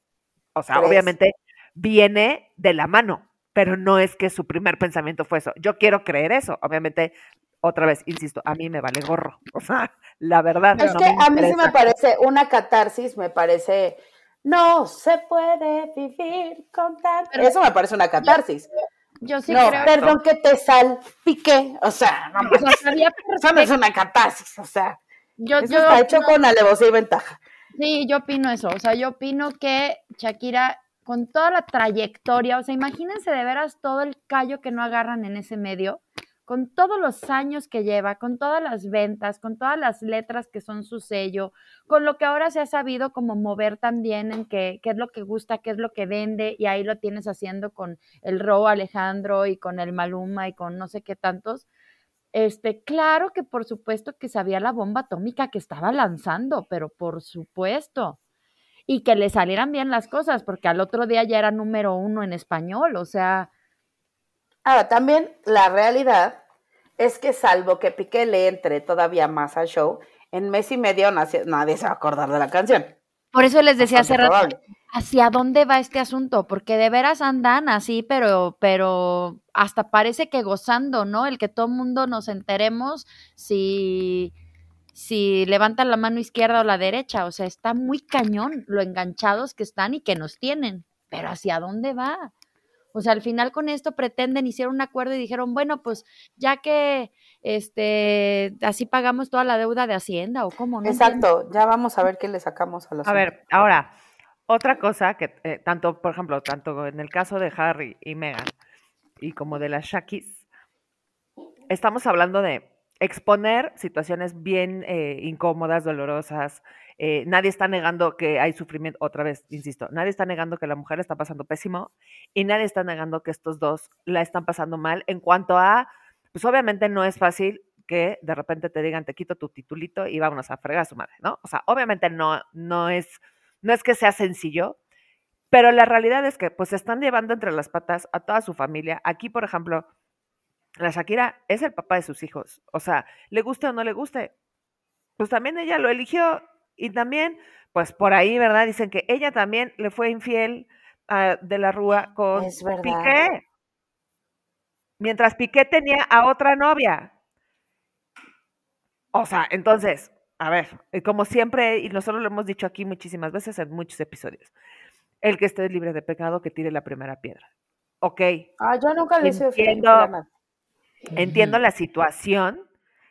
S1: O sea, obviamente viene de la mano, pero no es que su primer pensamiento fue eso. Yo quiero creer eso. Obviamente, otra vez, insisto, a mí me vale gorro. O sea, la verdad.
S2: Es que a mí sí me parece una catarsis, me parece, no se puede vivir con tal. Eso me parece una catarsis.
S3: Yo sí
S2: no,
S3: creo.
S2: perdón que te salpiqué, o sea, no, o sea, eso no es una catarsis, o sea,
S3: yo,
S2: eso
S3: yo
S2: está hecho con alevosía y ventaja.
S3: Sí, yo opino eso. O sea, yo opino que Shakira, con toda la trayectoria, o sea, imagínense de veras todo el callo que no agarran en ese medio, con todos los años que lleva, con todas las ventas, con todas las letras que son su sello, con lo que ahora se ha sabido como mover también en qué, qué es lo que gusta, qué es lo que vende, y ahí lo tienes haciendo con el Ro Alejandro y con el Maluma y con no sé qué tantos. Este, claro que por supuesto que sabía la bomba atómica que estaba lanzando, pero por supuesto. Y que le salieran bien las cosas, porque al otro día ya era número uno en español, o sea,
S2: Ahora, también la realidad es que salvo que Piqué le entre todavía más al show, en mes y medio nace- nadie se va a acordar de la canción.
S3: por eso les decía hace rato. ¿hacia dónde va este asunto? Porque de veras andan así, pero, pero hasta parece que gozando, ¿no? El que todo el mundo nos enteremos si, si levantan la mano izquierda o la derecha. O sea, está muy cañón lo enganchados que están y que nos tienen. Pero ¿hacia dónde va? O sea, al final con esto pretenden, hicieron un acuerdo y dijeron, bueno, pues ya que este así pagamos toda la deuda de Hacienda o cómo, no entiendo.
S2: Exacto, ya vamos a ver qué le sacamos a los
S1: A ver, ahora, otra cosa que eh, tanto, por ejemplo, tanto en el caso de Harry y Meghan y como de las Shakis, estamos hablando de exponer situaciones bien eh, incómodas, dolorosas. eh, nadie está negando que hay sufrimiento, otra vez, insisto, nadie está negando que la mujer está pasando pésimo y nadie está negando que estos dos la están pasando mal en cuanto a, pues obviamente no es fácil que de repente te digan te quito tu titulito y vámonos a fregar a su madre, ¿no? O sea, obviamente no, no es, no es que sea sencillo, pero la realidad es que pues están llevando entre las patas a toda su familia. Aquí, por ejemplo, la Shakira es el papá de sus hijos. O sea, le guste o no le guste, pues también ella lo eligió y también, pues por ahí, ¿verdad? Dicen que ella también le fue infiel a de la Rúa con. Piqué. Mientras Piqué tenía a otra novia. O sea, entonces, a ver, como siempre, y nosotros lo hemos dicho aquí muchísimas veces en muchos episodios, el que esté libre de pecado, que tire la primera piedra. Ok,
S2: Ah, yo nunca le hice fiel
S1: Entiendo. Entiendo la situación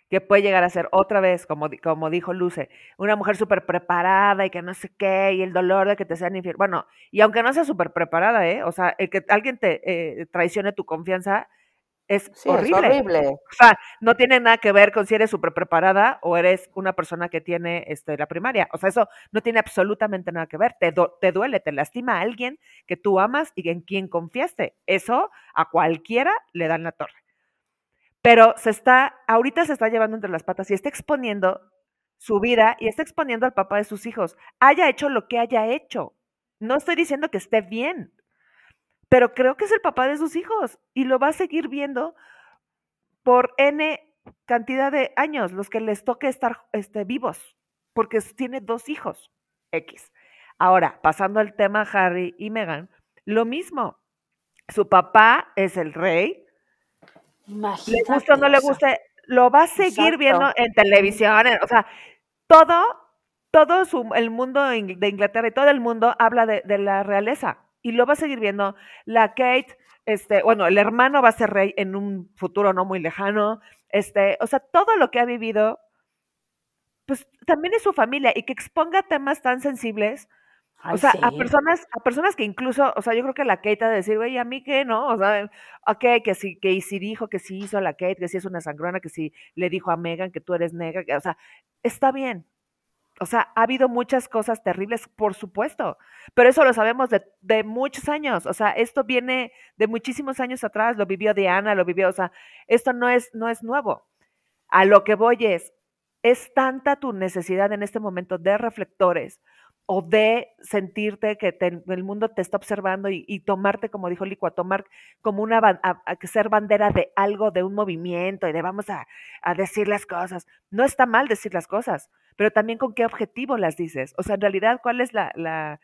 S1: que puede llegar a ser otra vez, como, como dijo Luce, una mujer súper preparada y que no sé qué, y el dolor de que te sean infiel. Bueno, y aunque no sea súper preparada, ¿eh? O sea, el que alguien te eh, traicione tu confianza es
S2: Sí,
S1: horrible.
S2: es horrible.
S1: O sea, no tiene nada que ver con si eres súper preparada o eres una persona que tiene este, la primaria. O sea, eso no tiene absolutamente nada que ver. Te, do- te duele, te lastima a alguien que tú amas y en quien confiaste. Eso a cualquiera le dan la torre. Pero se está, ahorita se está llevando entre las patas y está exponiendo su vida y está exponiendo al papá de sus hijos. Haya hecho lo que haya hecho. No estoy diciendo que esté bien, pero creo que es el papá de sus hijos y lo va a seguir viendo por N cantidad de años, los que les toque estar este, vivos, porque tiene dos hijos, X. Ahora, pasando al tema Harry y Meghan, lo mismo. Su papá es el rey, le
S2: Imagínate,
S1: guste o no le guste, lo va a seguir
S2: Exacto.
S1: viendo en televisión, en- o sea, todo, todo su- el mundo de Inglaterra y todo el mundo habla de, de la realeza y lo va a seguir viendo. La Kate, este, bueno, el hermano va a ser rey en un futuro no muy lejano, este, o sea, todo lo que ha vivido, pues también es su familia y que exponga temas tan sensibles
S2: Ay,
S1: o sea, a personas, a personas que incluso, o sea, yo creo que la Kate ha de decir, güey, a mí qué, ¿no? O sea, ok, que sí, que sí dijo, que sí hizo la Kate, que sí es una sangrona, que sí le dijo a Megan que tú eres negra, que, o sea, está bien. O sea, ha habido muchas cosas terribles, por supuesto, pero eso lo sabemos de, de muchos años. O sea, esto viene de muchísimos años atrás, lo vivió Diana, lo vivió, o sea, esto no es, no es nuevo. A lo que voy es, es tanta tu necesidad en este momento de reflectores o de sentirte que el mundo te está observando y, tomarte, como dijo Licua, tomar como una, a, ser bandera de algo, de un movimiento y de vamos a, a decir las cosas. No está mal decir las cosas, pero también con qué objetivo las dices. O sea, en realidad, ¿cuál es la, la,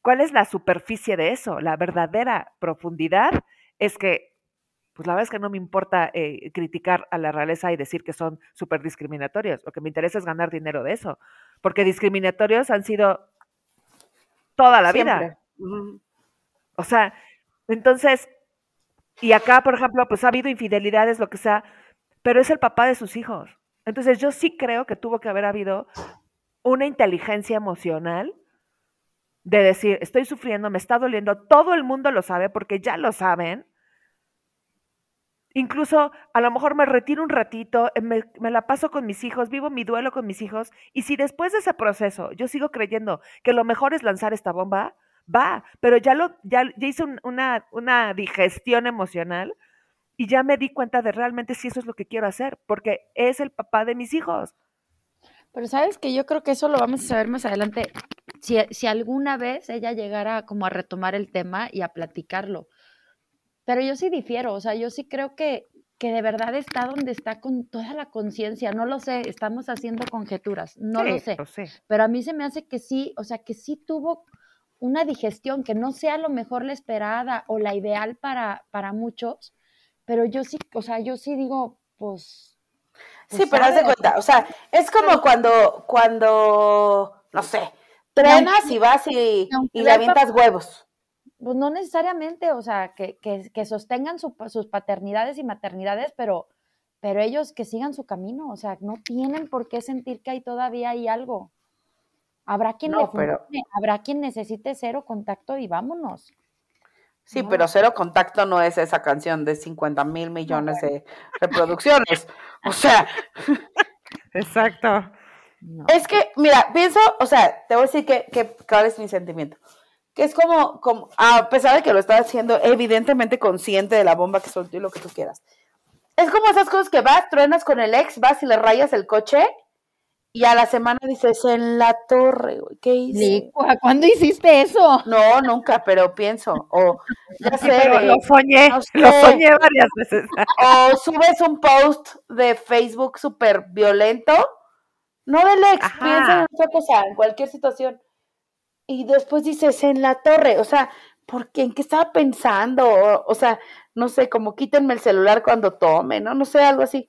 S1: ¿cuál es la superficie de eso? La verdadera profundidad es que, pues la verdad es que no me importa eh, criticar a la realeza y decir que son súper discriminatorios. Lo que me interesa es ganar dinero de eso, porque discriminatorios han sido toda la vida. O sea, entonces, y acá, por ejemplo, pues ha habido infidelidades, lo que sea, pero es el papá de sus hijos. Entonces yo sí creo que tuvo que haber habido una inteligencia emocional de decir, estoy sufriendo, me está doliendo, todo el mundo lo sabe porque ya lo saben. Incluso a lo mejor me retiro un ratito, eh, me, la paso con mis hijos, vivo mi duelo con mis hijos, y si después de ese proceso yo sigo creyendo que lo mejor es lanzar esta bomba, va, pero ya, lo, ya, hice una, una digestión emocional y ya me di cuenta de realmente si eso es lo que quiero hacer, porque es el papá de mis hijos.
S3: Pero sabes que yo creo que eso lo vamos a saber más adelante, si, si alguna vez ella llegara como a retomar el tema y a platicarlo. Pero yo sí difiero, o sea, yo sí creo que, que de verdad está donde está con toda la conciencia, no lo sé, estamos haciendo conjeturas, no lo, sé, pero a mí se me hace que sí, o sea, que sí tuvo una digestión que no sea lo mejor la esperada o la ideal para, para muchos, pero yo sí, o sea, yo sí digo, pues...
S2: pues sí, pero haz de cuenta, o sea, es como cuando, cuando, no sé, trenas y vas y, y le avientas huevos.
S3: Pues no necesariamente, o sea, que, que, que sostengan sus paternidades y maternidades, pero, pero ellos que sigan su camino, o sea, no tienen por qué sentir que hay todavía hay algo. Habrá quien, habrá quien necesite cero contacto y vámonos.
S2: Sí, pero cero contacto no es esa canción de 50 mil millones de reproducciones. o sea.
S1: Exacto.
S2: Es que, mira, pienso, o sea, te voy a decir que, que cuál es mi sentimiento. Que es como, como, a pesar de que lo estás haciendo evidentemente consciente de la bomba que soltó y lo que tú quieras. Es como esas cosas que vas, truenas con el ex, vas y le rayas el coche y a la semana dices, en la torre, ¿qué hice?
S3: ¿Cuándo hiciste eso?
S2: No, nunca, pero pienso. O, ya sé.
S1: lo soñé, lo soñé varias veces.
S2: O subes un post de Facebook súper violento. No del ex, piensa en otra cosa, en cualquier situación. Y después dices, en la torre. O sea, ¿por qué? ¿En qué estaba pensando? O, o sea, no sé, como quítenme el celular cuando tome, ¿no? No sé, algo así.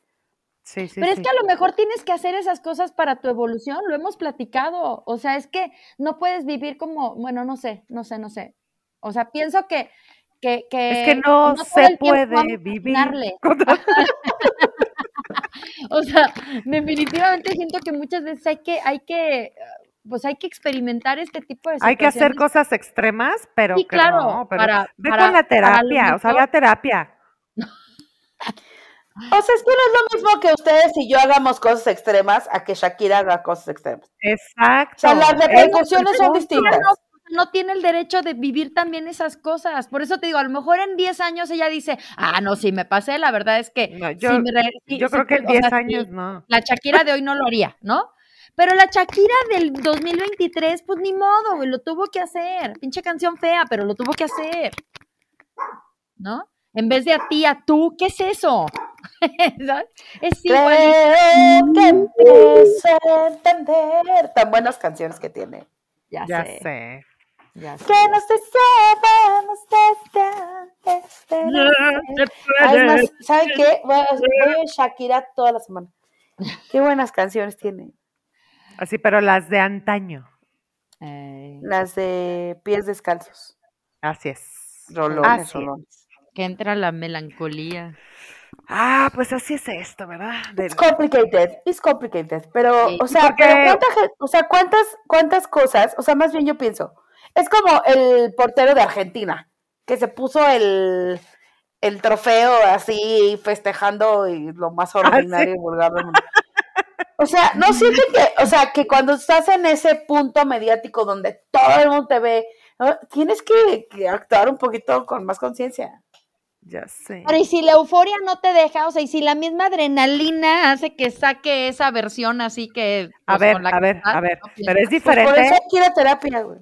S3: Pero es que a lo mejor tienes que hacer esas cosas para tu evolución, lo hemos platicado. O sea, es que no puedes vivir como, bueno, no sé, no sé, no sé. O sea, pienso que... que,
S1: es que no, se puede vivir.
S3: o sea, definitivamente siento que muchas veces hay que, hay que, pues hay que experimentar este tipo de
S1: situaciones. Hay que hacer cosas extremas, pero sí, claro, para, ve con la terapia, o sea, la terapia.
S2: O sea, es que no es lo mismo que ustedes y yo hagamos cosas extremas a que Shakira haga cosas extremas.
S1: Exacto.
S2: O sea, las repercusiones son distintas.
S3: No, tiene el derecho de vivir también esas cosas. Por eso te digo, a lo mejor en 10 años ella dice, ah, no, si me pasé, la verdad es que...
S1: yo, yo creo que en 10 años no.
S3: La Shakira de hoy no lo haría, ¿no? Pero la Shakira del 2023, pues ni modo, güey, lo tuvo que hacer. Pinche canción fea, pero lo tuvo que hacer. ¿No? En vez de a ti, a tú, ¿qué es eso?
S2: es igual. Creo que empiezo a entender. Tan buenas canciones que tiene.
S3: Ya, sé.
S2: Ya sé. Que nos deseamos desde ¿saben qué? Voy a, voy Shakira toda la semana. Qué buenas canciones tiene.
S1: Así, pero las de antaño.
S2: Las de pies descalzos.
S1: Así es.
S2: Rolones, rolones.
S3: Que entra la melancolía.
S1: Ah, pues así es esto, ¿verdad?
S2: It's complicated, it's complicated, pero, o sea, pero o sea, cuántas, cuántas cosas, o sea, más bien yo pienso, es como el portero de Argentina, que se puso el, el trofeo así festejando y lo más ah, ordinario y vulgar del mundo. O sea, no siente que, o sea, que cuando estás en ese punto mediático donde todo el mundo te ve, tienes que actuar un poquito con más conciencia.
S1: Ya sé.
S3: Pero y si la euforia no te deja, o sea, y si la misma adrenalina hace que saque esa versión así que...
S1: a pues, ver, a ver, a ver, pero es diferente. por
S2: eso quiere terapia, güey.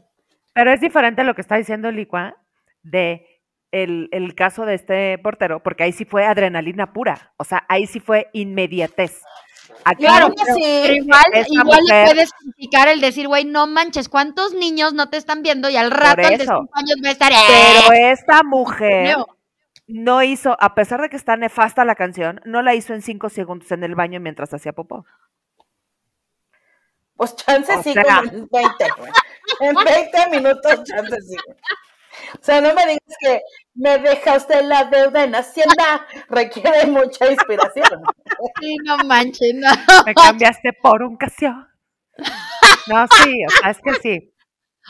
S1: Pero es diferente lo que está diciendo Licua de el, el, caso de este portero, porque ahí sí fue adrenalina pura, o sea, ahí sí fue inmediatez. Aquí
S2: Claro sí.
S3: Pero igual, igual le puedes criticar el decir, güey, no manches, ¿cuántos niños no te están viendo? Y al rato, el de cinco años va a estar.
S1: Pero
S3: "Eh".
S1: esta mujer no hizo, a pesar de que está nefasta la canción, no la hizo en cinco segundos en el baño mientras hacía popó.
S2: Pues chance
S1: O
S2: sí,
S1: sea.
S2: como en 20, güey. En 20 minutos chance sí. güey. O sea, no me digas que me deja usted la deuda en Hacienda. Requiere mucha inspiración.
S3: Sí, no manches, no.
S1: Me cambiaste por un casio. No, sí, o sea, es que sí.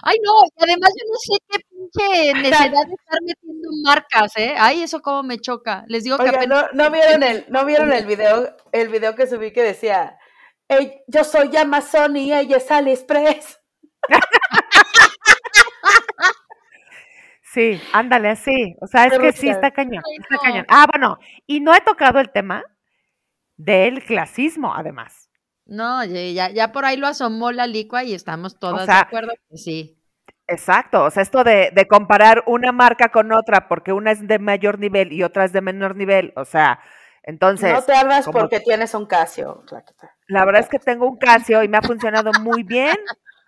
S3: Ay, no, y además yo no sé qué pinche necesidad de estar metiendo marcas, ¿eh? Ay, eso como me choca. Les digo que apenas...
S2: ¿no, no vieron el, no vieron el video, el video que subí que decía, "Ey, yo soy Amazon y ella es AliExpress?
S1: Sí, ándale, sí. O sea, es que sí está cañón, está
S3: no.
S1: cañón. Ah, bueno, y no he tocado el tema del clasismo, además.
S3: No, ya, ya, por ahí lo asomó la licua y estamos todas
S1: sea,
S3: de acuerdo que sí.
S1: Exacto, o sea, esto de, de comparar una marca con otra porque una es de mayor nivel y otra es de menor nivel, o sea, entonces,
S2: no te
S1: como-
S2: porque tienes un Casio. Claqueta.
S1: la verdad es que tengo un Casio y me ha funcionado muy bien.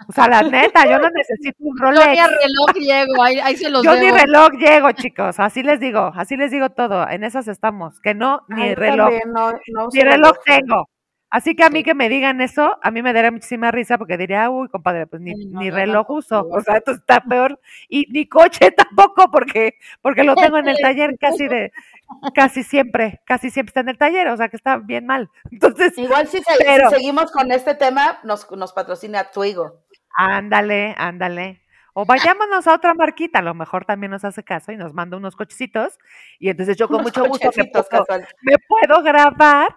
S1: O sea, la neta, yo no necesito un
S3: Yo ni
S1: Rolex.
S3: a reloj llego, ahí, ahí se los
S1: Yo
S3: veo.
S1: ni reloj llego, chicos, así les digo, así les digo todo, en esas estamos, que no, ni
S2: Ay, yo
S1: reloj,
S2: también no- no uso
S1: ni reloj tengo. Así que a mí que me digan eso, a mí me daría muchísima risa porque diría, uy, compadre, pues ni,
S3: no,
S1: ni
S3: yo
S1: reloj uso. O sea, esto está peor. Y ni coche tampoco, porque, porque lo tengo en el taller casi de, casi siempre, casi siempre está en el taller, o sea que está bien mal. Entonces,
S2: Igual si, se- si seguimos con este tema, nos, nos patrocina Twigo.
S1: Ándale, ándale. O vayámonos a otra marquita, a lo mejor también nos hace caso y nos manda unos cochecitos. Y entonces yo con
S2: Unos
S1: mucho gusto me puedo,
S2: casual.
S1: me puedo grabar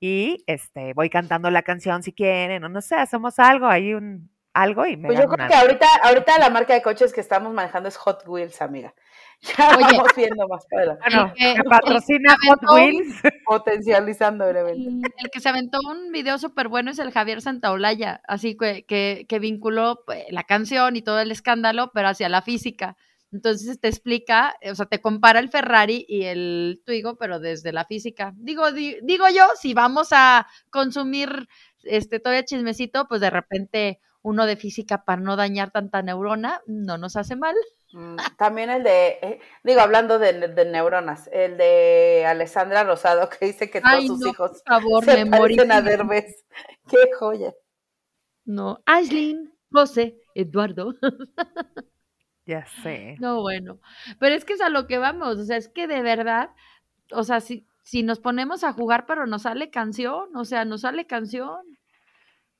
S1: y este voy cantando la canción si quieren, o no sé, hacemos algo ahí un algo y me
S2: Pues yo creo
S1: una-
S2: que ahorita, ahorita la marca de coches que estamos manejando es Hot Wheels, amiga. Ya
S3: Oye.
S2: vamos viendo más para
S1: Bueno, patrocina Hot Wheels.
S2: potencializando el evento.
S3: El, el que se aventó un video súper bueno es el Javier Santaolalla, así que, que, que vinculó pues, la canción y todo el escándalo, pero hacia la física. Entonces te explica, o sea, te compara el Ferrari y el Twigo, pero desde la física. Digo, di- digo yo, si vamos a consumir este todavía chismecito, pues de repente uno de física para no dañar tanta neurona, no nos hace mal.
S2: Mm, También el de, eh, digo, hablando de, de neuronas, el de Alessandra Rosado que dice que todos
S3: Ay,
S2: sus
S3: no,
S2: hijos
S3: por favor,
S2: se
S3: me
S2: parecen a. Derbez. Qué joya.
S3: No, Aislinn, José, Eduardo.
S1: Ya sé.
S3: No, bueno, pero es que es a lo que vamos, o sea, es que de verdad, o sea, si, si nos ponemos a jugar, pero nos sale canción, o sea, nos sale canción,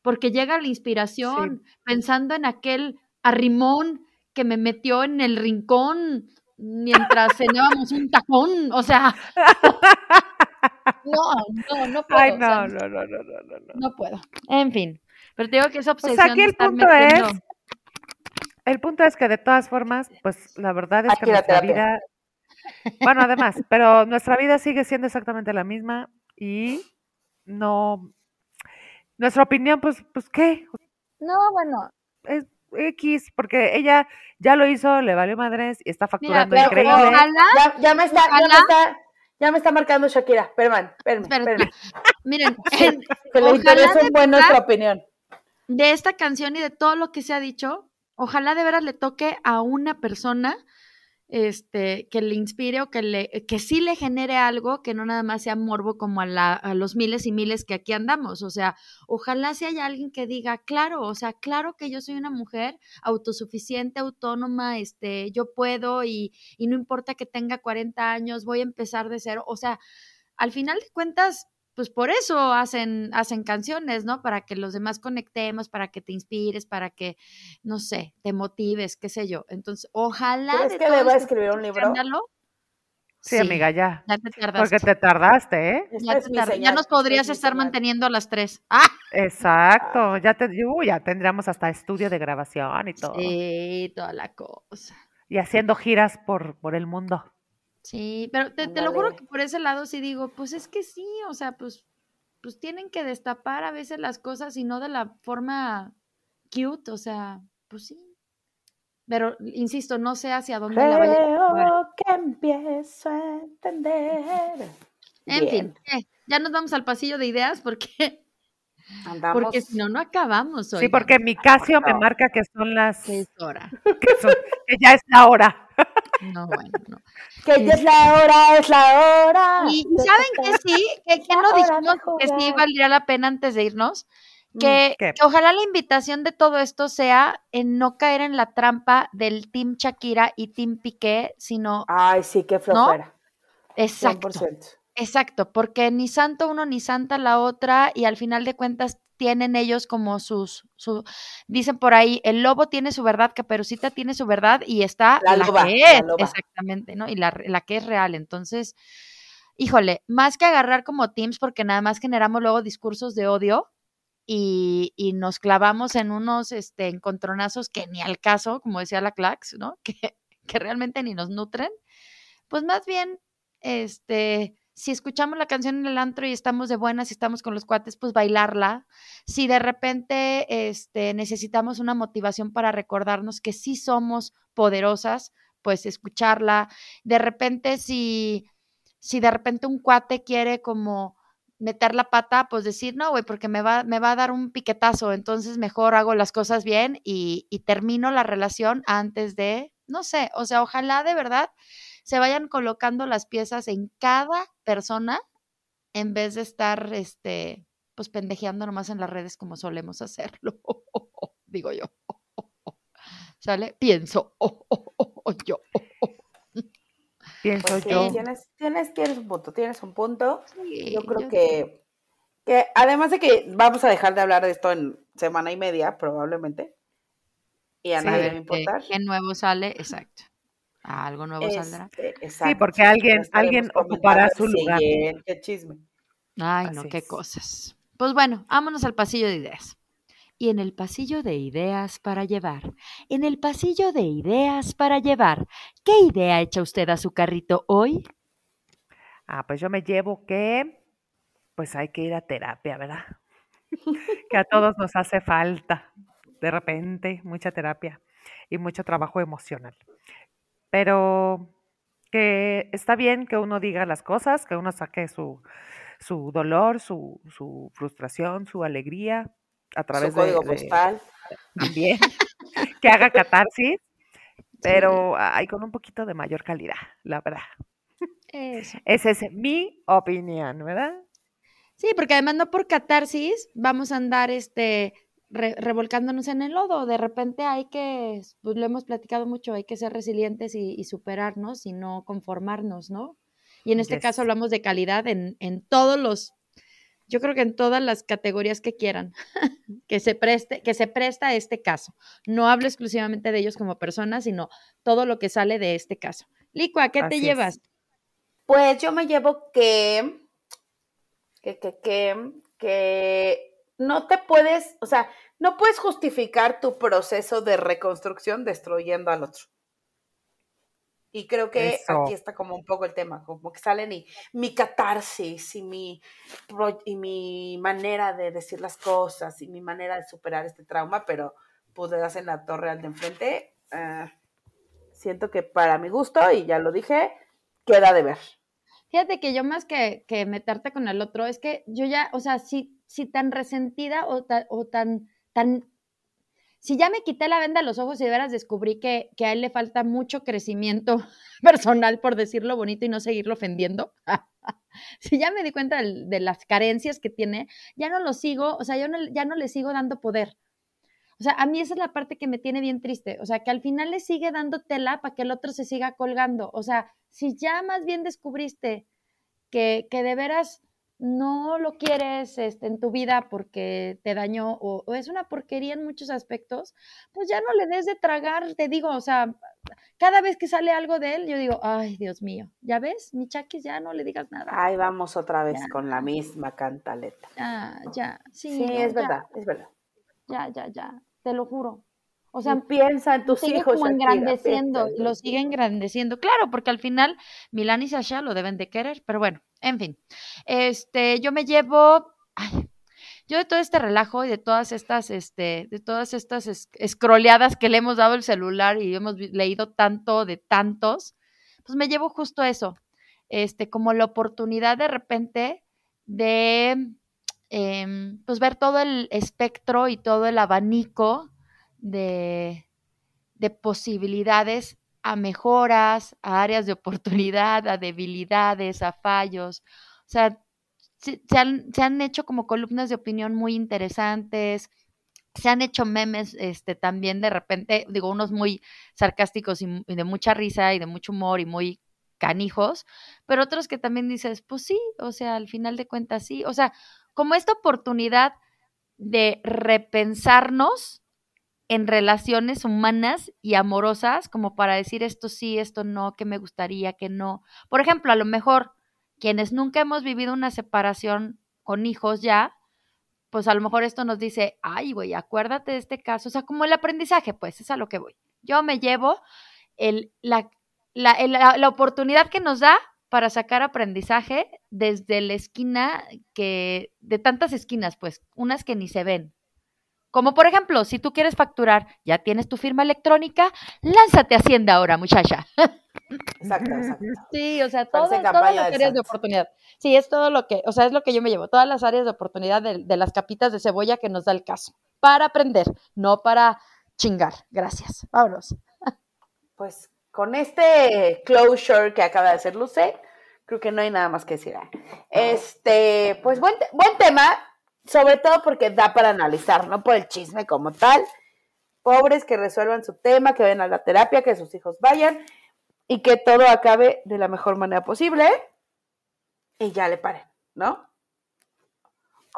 S3: porque llega la inspiración, pensando en aquel arrimón que me metió en el rincón mientras cenábamos un tacón, o sea, no, no, no puedo,
S1: Ay,
S3: o sea,
S1: no, no, no, no, no, no, no.
S3: no puedo, en fin, pero te digo que esa
S1: O sea,
S3: obsesión
S1: aquí
S3: de
S1: el punto
S3: metiendo-
S1: es, el punto es que de todas formas, pues la verdad es que nuestra
S2: terapia.
S1: vida, bueno, además, pero nuestra vida sigue siendo exactamente la misma y no, nuestra opinión, pues, pues, ¿qué?
S3: No, bueno,
S1: Es X, porque ella ya lo hizo, le valió madres y está facturando
S3: pero
S2: pero
S1: increíble.
S3: ojalá
S2: Ya, ya me está, ya me está, ya me está marcando Shakira. Espérame, espérame.
S3: Miren, en-
S2: Que le
S3: Ojalá
S2: interesa un buen nuestra opinión.
S3: de esta canción y de todo lo que se ha dicho, ojalá de veras le toque a una persona este, que le inspire o que, le, que sí le genere algo, que no nada más sea morbo como a, la, los miles y miles que aquí andamos. O sea, ojalá si haya alguien que diga, claro, o sea, claro que yo soy una mujer autosuficiente, autónoma, este, yo puedo y, y no importa que tenga 40 años, voy a empezar de cero. O sea, al final de cuentas, pues por eso hacen, hacen canciones, ¿no? Para que los demás conectemos, para que te inspires, para que, no sé, te motives, qué sé yo. Entonces, ojalá.
S2: ¿Crees
S3: de
S2: que
S3: todo
S2: deba
S3: este
S2: escribir un libro?
S3: escándalo,
S1: Sí, amiga, ya.
S3: Ya te tardaste.
S1: Porque te tardaste, ¿eh?
S3: Ya, te nos
S2: es
S3: podrías estar
S2: señal.
S3: manteniendo a las tres. ¡Ah!
S1: Exacto, ya te, uy, ya tendríamos hasta estudio de grabación y todo.
S3: Sí, toda la cosa.
S1: Y haciendo giras por, por el mundo.
S3: Sí, pero te, te lo juro que por ese lado sí digo, pues es que sí, o sea, pues, pues tienen que destapar a veces las cosas y no de la forma cute, o sea, pues sí. Pero, insisto, no sé hacia dónde la vaya.
S2: Creo que empiezo a entender.
S3: En
S2: Bien.
S3: fin, eh, ya nos vamos al pasillo de ideas porque
S2: Andamos.
S3: Porque si no, no acabamos hoy.
S1: Sí, porque mi Casio me marca que son las.
S3: ¿Qué es hora?
S1: Que, son- que ya es la hora.
S3: No, bueno, no.
S2: Que ya es la hora, es la hora.
S3: Y, saben que sí, que, que no
S2: Ahora
S3: dijimos
S2: de
S3: que sí valdría la pena antes de irnos, que,
S1: ¿qué?
S3: que ojalá la invitación de todo esto sea en no caer en la trampa del Team Shakira y Team Piqué, sino
S2: Ay, sí, qué flojera.
S3: exacto,
S2: 100%.
S3: exacto, porque ni santo uno ni santa la otra y al final de cuentas tienen ellos como sus, su, dicen por ahí, el lobo tiene su verdad, Caperucita tiene su verdad y está
S2: La
S3: la,
S2: loba,
S3: que es, exactamente, ¿no? Y la, la que es real, entonces, híjole, más que agarrar como teams, porque nada más generamos luego discursos de odio y, y nos clavamos en unos este, encontronazos que ni al caso, como decía la Clax, ¿no? Que, que realmente ni nos nutren, pues más bien, este, si escuchamos la canción en el antro y estamos de buenas y estamos con los cuates, pues bailarla. Si de repente este, necesitamos una motivación para recordarnos que sí somos poderosas, pues escucharla. De repente, si, si de repente un cuate quiere como meter la pata, pues decir, no, güey, porque me va, me va a dar un piquetazo, entonces mejor hago las cosas bien y termino la relación antes de, no sé, o sea, ojalá de verdad se vayan colocando las piezas en cada persona en vez de estar, este, pues pendejeando nomás en las redes como solemos hacerlo, digo yo. ¿Sale? Pienso yo.
S1: Pienso
S2: Pues sí,
S1: yo.
S2: tienes, tienes, tienes un punto, tienes un punto.
S3: Sí,
S2: Yo creo
S3: yo-
S2: que, que además de que vamos a dejar de hablar de esto en semana y media, probablemente, y a
S1: Sí.
S2: Nadie le va a
S3: ¿qué,
S2: importar.
S3: qué nuevo sale? Exacto. Algo nuevo saldrá.
S2: Este,
S1: Sí,
S2: exacto,
S1: porque
S2: ya
S1: alguien, alguien ocupará su lugar.
S2: siguiente chisme.
S3: Ay, no, qué
S1: es.
S3: cosas. Pues bueno, vámonos al pasillo de ideas. Y en el pasillo de ideas para llevar, en el pasillo de ideas para llevar, ¿qué idea echa usted a su carrito hoy?
S1: Ah, pues yo me llevo que, pues hay que ir a terapia, ¿verdad? que a todos nos hace falta, de repente, mucha terapia y mucho trabajo emocional. Pero que está bien que uno diga las cosas, que uno saque su, su dolor, su, su frustración, su alegría a través
S2: Su
S1: de,
S2: código
S1: de-
S2: postal.
S1: también, que haga catarsis, pero hay con un poquito de mayor calidad, la verdad.
S3: Eso.
S1: Esa es mi opinión, ¿verdad?
S3: Sí, porque además no por catarsis vamos a andar este re- revolcándonos en el lodo. De repente hay que, pues lo hemos platicado mucho, hay que ser resilientes y, y superarnos y no conformarnos, ¿no? Y en este
S1: Yes.
S3: caso hablamos de calidad en, en todos los, yo creo que en todas las categorías que quieran, que se preste, que se presta a este caso. No hablo exclusivamente de ellos como personas, sino todo lo que sale de este caso. Licua, ¿qué te
S1: es.
S3: llevas?
S2: Pues yo me llevo que, que, que, que, que no te puedes, o sea, no puedes justificar tu proceso de reconstrucción destruyendo al otro. Y creo que
S1: Eso.
S2: aquí está como un poco el tema, como que salen y mi catarsis y mi, y mi manera de decir las cosas y mi manera de superar este trauma, pero pues le das en la torre al de enfrente. ah, siento que para mi gusto, y ya lo dije, queda de ver.
S3: Fíjate que yo más que, que meterte con el otro, es que yo ya, o sea, si, si tan resentida o, ta- o tan, tan, si ya me quité la venda de los ojos y de veras descubrí que, que a él le falta mucho crecimiento personal, por decirlo bonito y no seguirlo ofendiendo, si ya me di cuenta del- de, las carencias que tiene, ya no lo sigo, o sea, yo no, ya no le sigo dando poder. O sea, a mí esa es la parte que me tiene bien triste. O sea, que al final le sigue dando tela para que el otro se siga colgando. O sea, si ya más bien descubriste que, que de veras no lo quieres este, en tu vida porque te dañó o, o es una porquería en muchos aspectos, pues ya no le des de tragar, te digo, o sea, cada vez que sale algo de él, yo digo, ay, Dios mío, ¿ya ves? Mi chaquis, ya no le digas nada.
S2: Ahí vamos otra vez
S3: Ya.
S2: con la misma cantaleta.
S3: Ya, ya, sí.
S2: Sí,
S3: no,
S2: es
S3: ya,
S2: verdad, es verdad.
S3: Ya, ya, ya, te lo juro. O sea,
S2: piensa en tus
S3: sigue
S2: hijos.
S3: como engrandeciendo, lo sigue engrandeciendo. Claro, porque al final Milán y Sasha lo deben de querer, pero bueno, en fin. Este, yo me llevo, yo de todo este relajo y de todas estas, este, de todas estas es- escroleadas que le hemos dado el celular y hemos leído tanto de tantos, pues me llevo justo eso, este, como la oportunidad de repente de em, pues ver todo el espectro y todo el abanico de posibilidades a mejoras, a áreas de oportunidad, a debilidades, a fallos. O sea, se, han, se han hecho como columnas de opinión muy interesantes, se han hecho memes este, también de repente, digo, unos muy sarcásticos y, de mucha risa y de mucho humor y muy canijos, pero otros que también dices, pues sí, o sea, al final de cuentas sí, o sea, como esta oportunidad de repensarnos en relaciones humanas y amorosas, como para decir esto sí, esto no, que me gustaría, que no. Por ejemplo, a lo mejor quienes nunca hemos vivido una separación con hijos ya, pues a lo mejor esto nos dice, ay, güey, acuérdate de este caso, o sea, como el aprendizaje, pues es a lo que voy. Yo me llevo el, la, la, la, oportunidad que nos da para sacar aprendizaje desde la esquina que, de tantas esquinas, pues, unas que ni se ven. Como por ejemplo, si tú quieres facturar, ya tienes tu firma electrónica, lánzate a Hacienda ahora, muchacha.
S2: Exacto, exacto.
S3: Sí, o sea, todo, todas las áreas de oportunidad. Sí, es todo lo que, o sea, es lo que yo me llevo, todas las áreas de oportunidad de, las capitas de cebolla que nos da el caso, para aprender, no para chingar. Gracias. Vámonos.
S2: Pues con este closure que acaba de hacer Luce, creo que no hay nada más que decir. Este, pues buen, buen tema, sobre todo porque da para analizar, no por el chisme como tal. Pobres que resuelvan su tema, que vayan a la terapia, que sus hijos vayan y que todo acabe de la mejor manera posible y ya le paren, ¿no?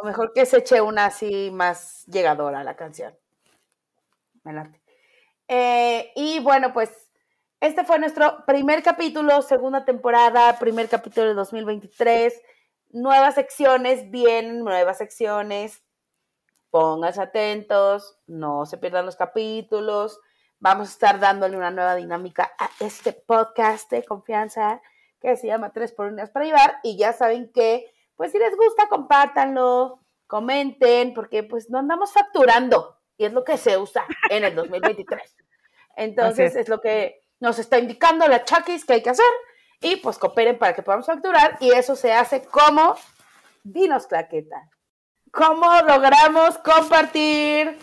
S2: O mejor que se eche una así más llegadora a la canción. Adelante. Eh, y bueno, pues este fue nuestro primer capítulo, segunda temporada, primer capítulo de 2023. Nuevas secciones, bien, nuevas secciones. Pónganse atentos, no se pierdan los capítulos. Vamos a estar dándole una nueva dinámica a este podcast de confianza que se llama Tres por Unas para llevar. Y ya saben que, pues si les gusta, compártanlo, comenten, porque pues no andamos facturando y es lo que se usa en el 2023. Entonces es. lo que nos está indicando la Chakis que hay que hacer y pues cooperen para que podamos facturar y eso se hace como Dinos Claqueta. ¿Cómo logramos compartir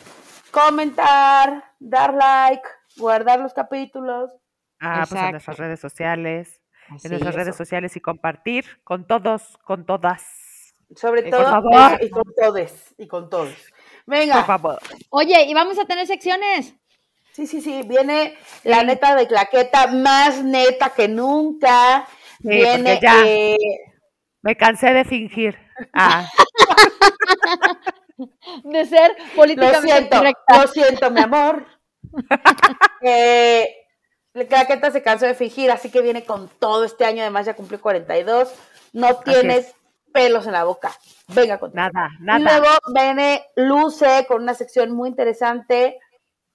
S2: comentar, dar like, guardar los capítulos.
S1: Ah, pues en nuestras redes sociales. en nuestras redes sociales y compartir con todos, con todas.
S2: Sobre todo, y con todos, y con todos. Venga.
S1: Por favor.
S3: Oye, ¿y vamos a tener secciones?
S2: Sí, sí, sí. Viene la neta de claqueta más neta que nunca. Viene.
S1: Ya eh, Me cansé de fingir. Ah.
S3: de ser políticamente
S2: lo siento, Lo siento, mi amor. eh, Claqueta se cansó de fingir, así que viene con todo este año. Además, ya cumplió 42. No tienes pelos en la boca. Venga con
S1: Nada, nada.
S2: Y luego viene Luce con una sección muy interesante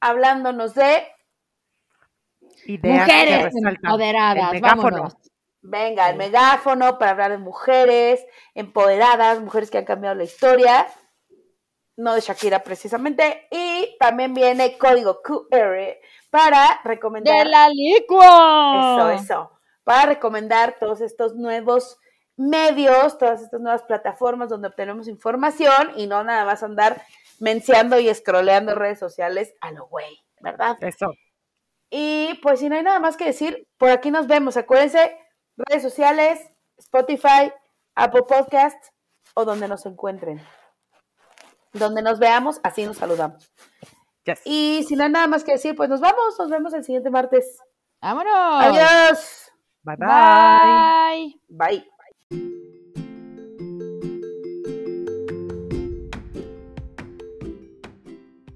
S2: hablándonos de
S3: mujeres empoderadas. Vámonos.
S2: Venga, el megáfono para hablar de mujeres empoderadas, mujeres que han cambiado la historia no de Shakira precisamente, y también viene código QR para recomendar.
S3: ¡De la licua!
S2: Eso, eso. Para recomendar todos estos nuevos medios, todas estas nuevas plataformas donde obtenemos información y no nada más andar menciando y scrolleando redes sociales a lo güey, ¿verdad?
S1: Eso.
S2: Y pues si no hay nada más que decir, por aquí nos vemos. Acuérdense, redes sociales, Spotify, Apple Podcasts o donde nos encuentren. Donde nos veamos, así nos saludamos. Y si no hay nada más que decir, pues nos vamos. Nos vemos el siguiente martes.
S3: ¡Vámonos!
S2: Adiós.
S1: Bye bye.
S2: Bye.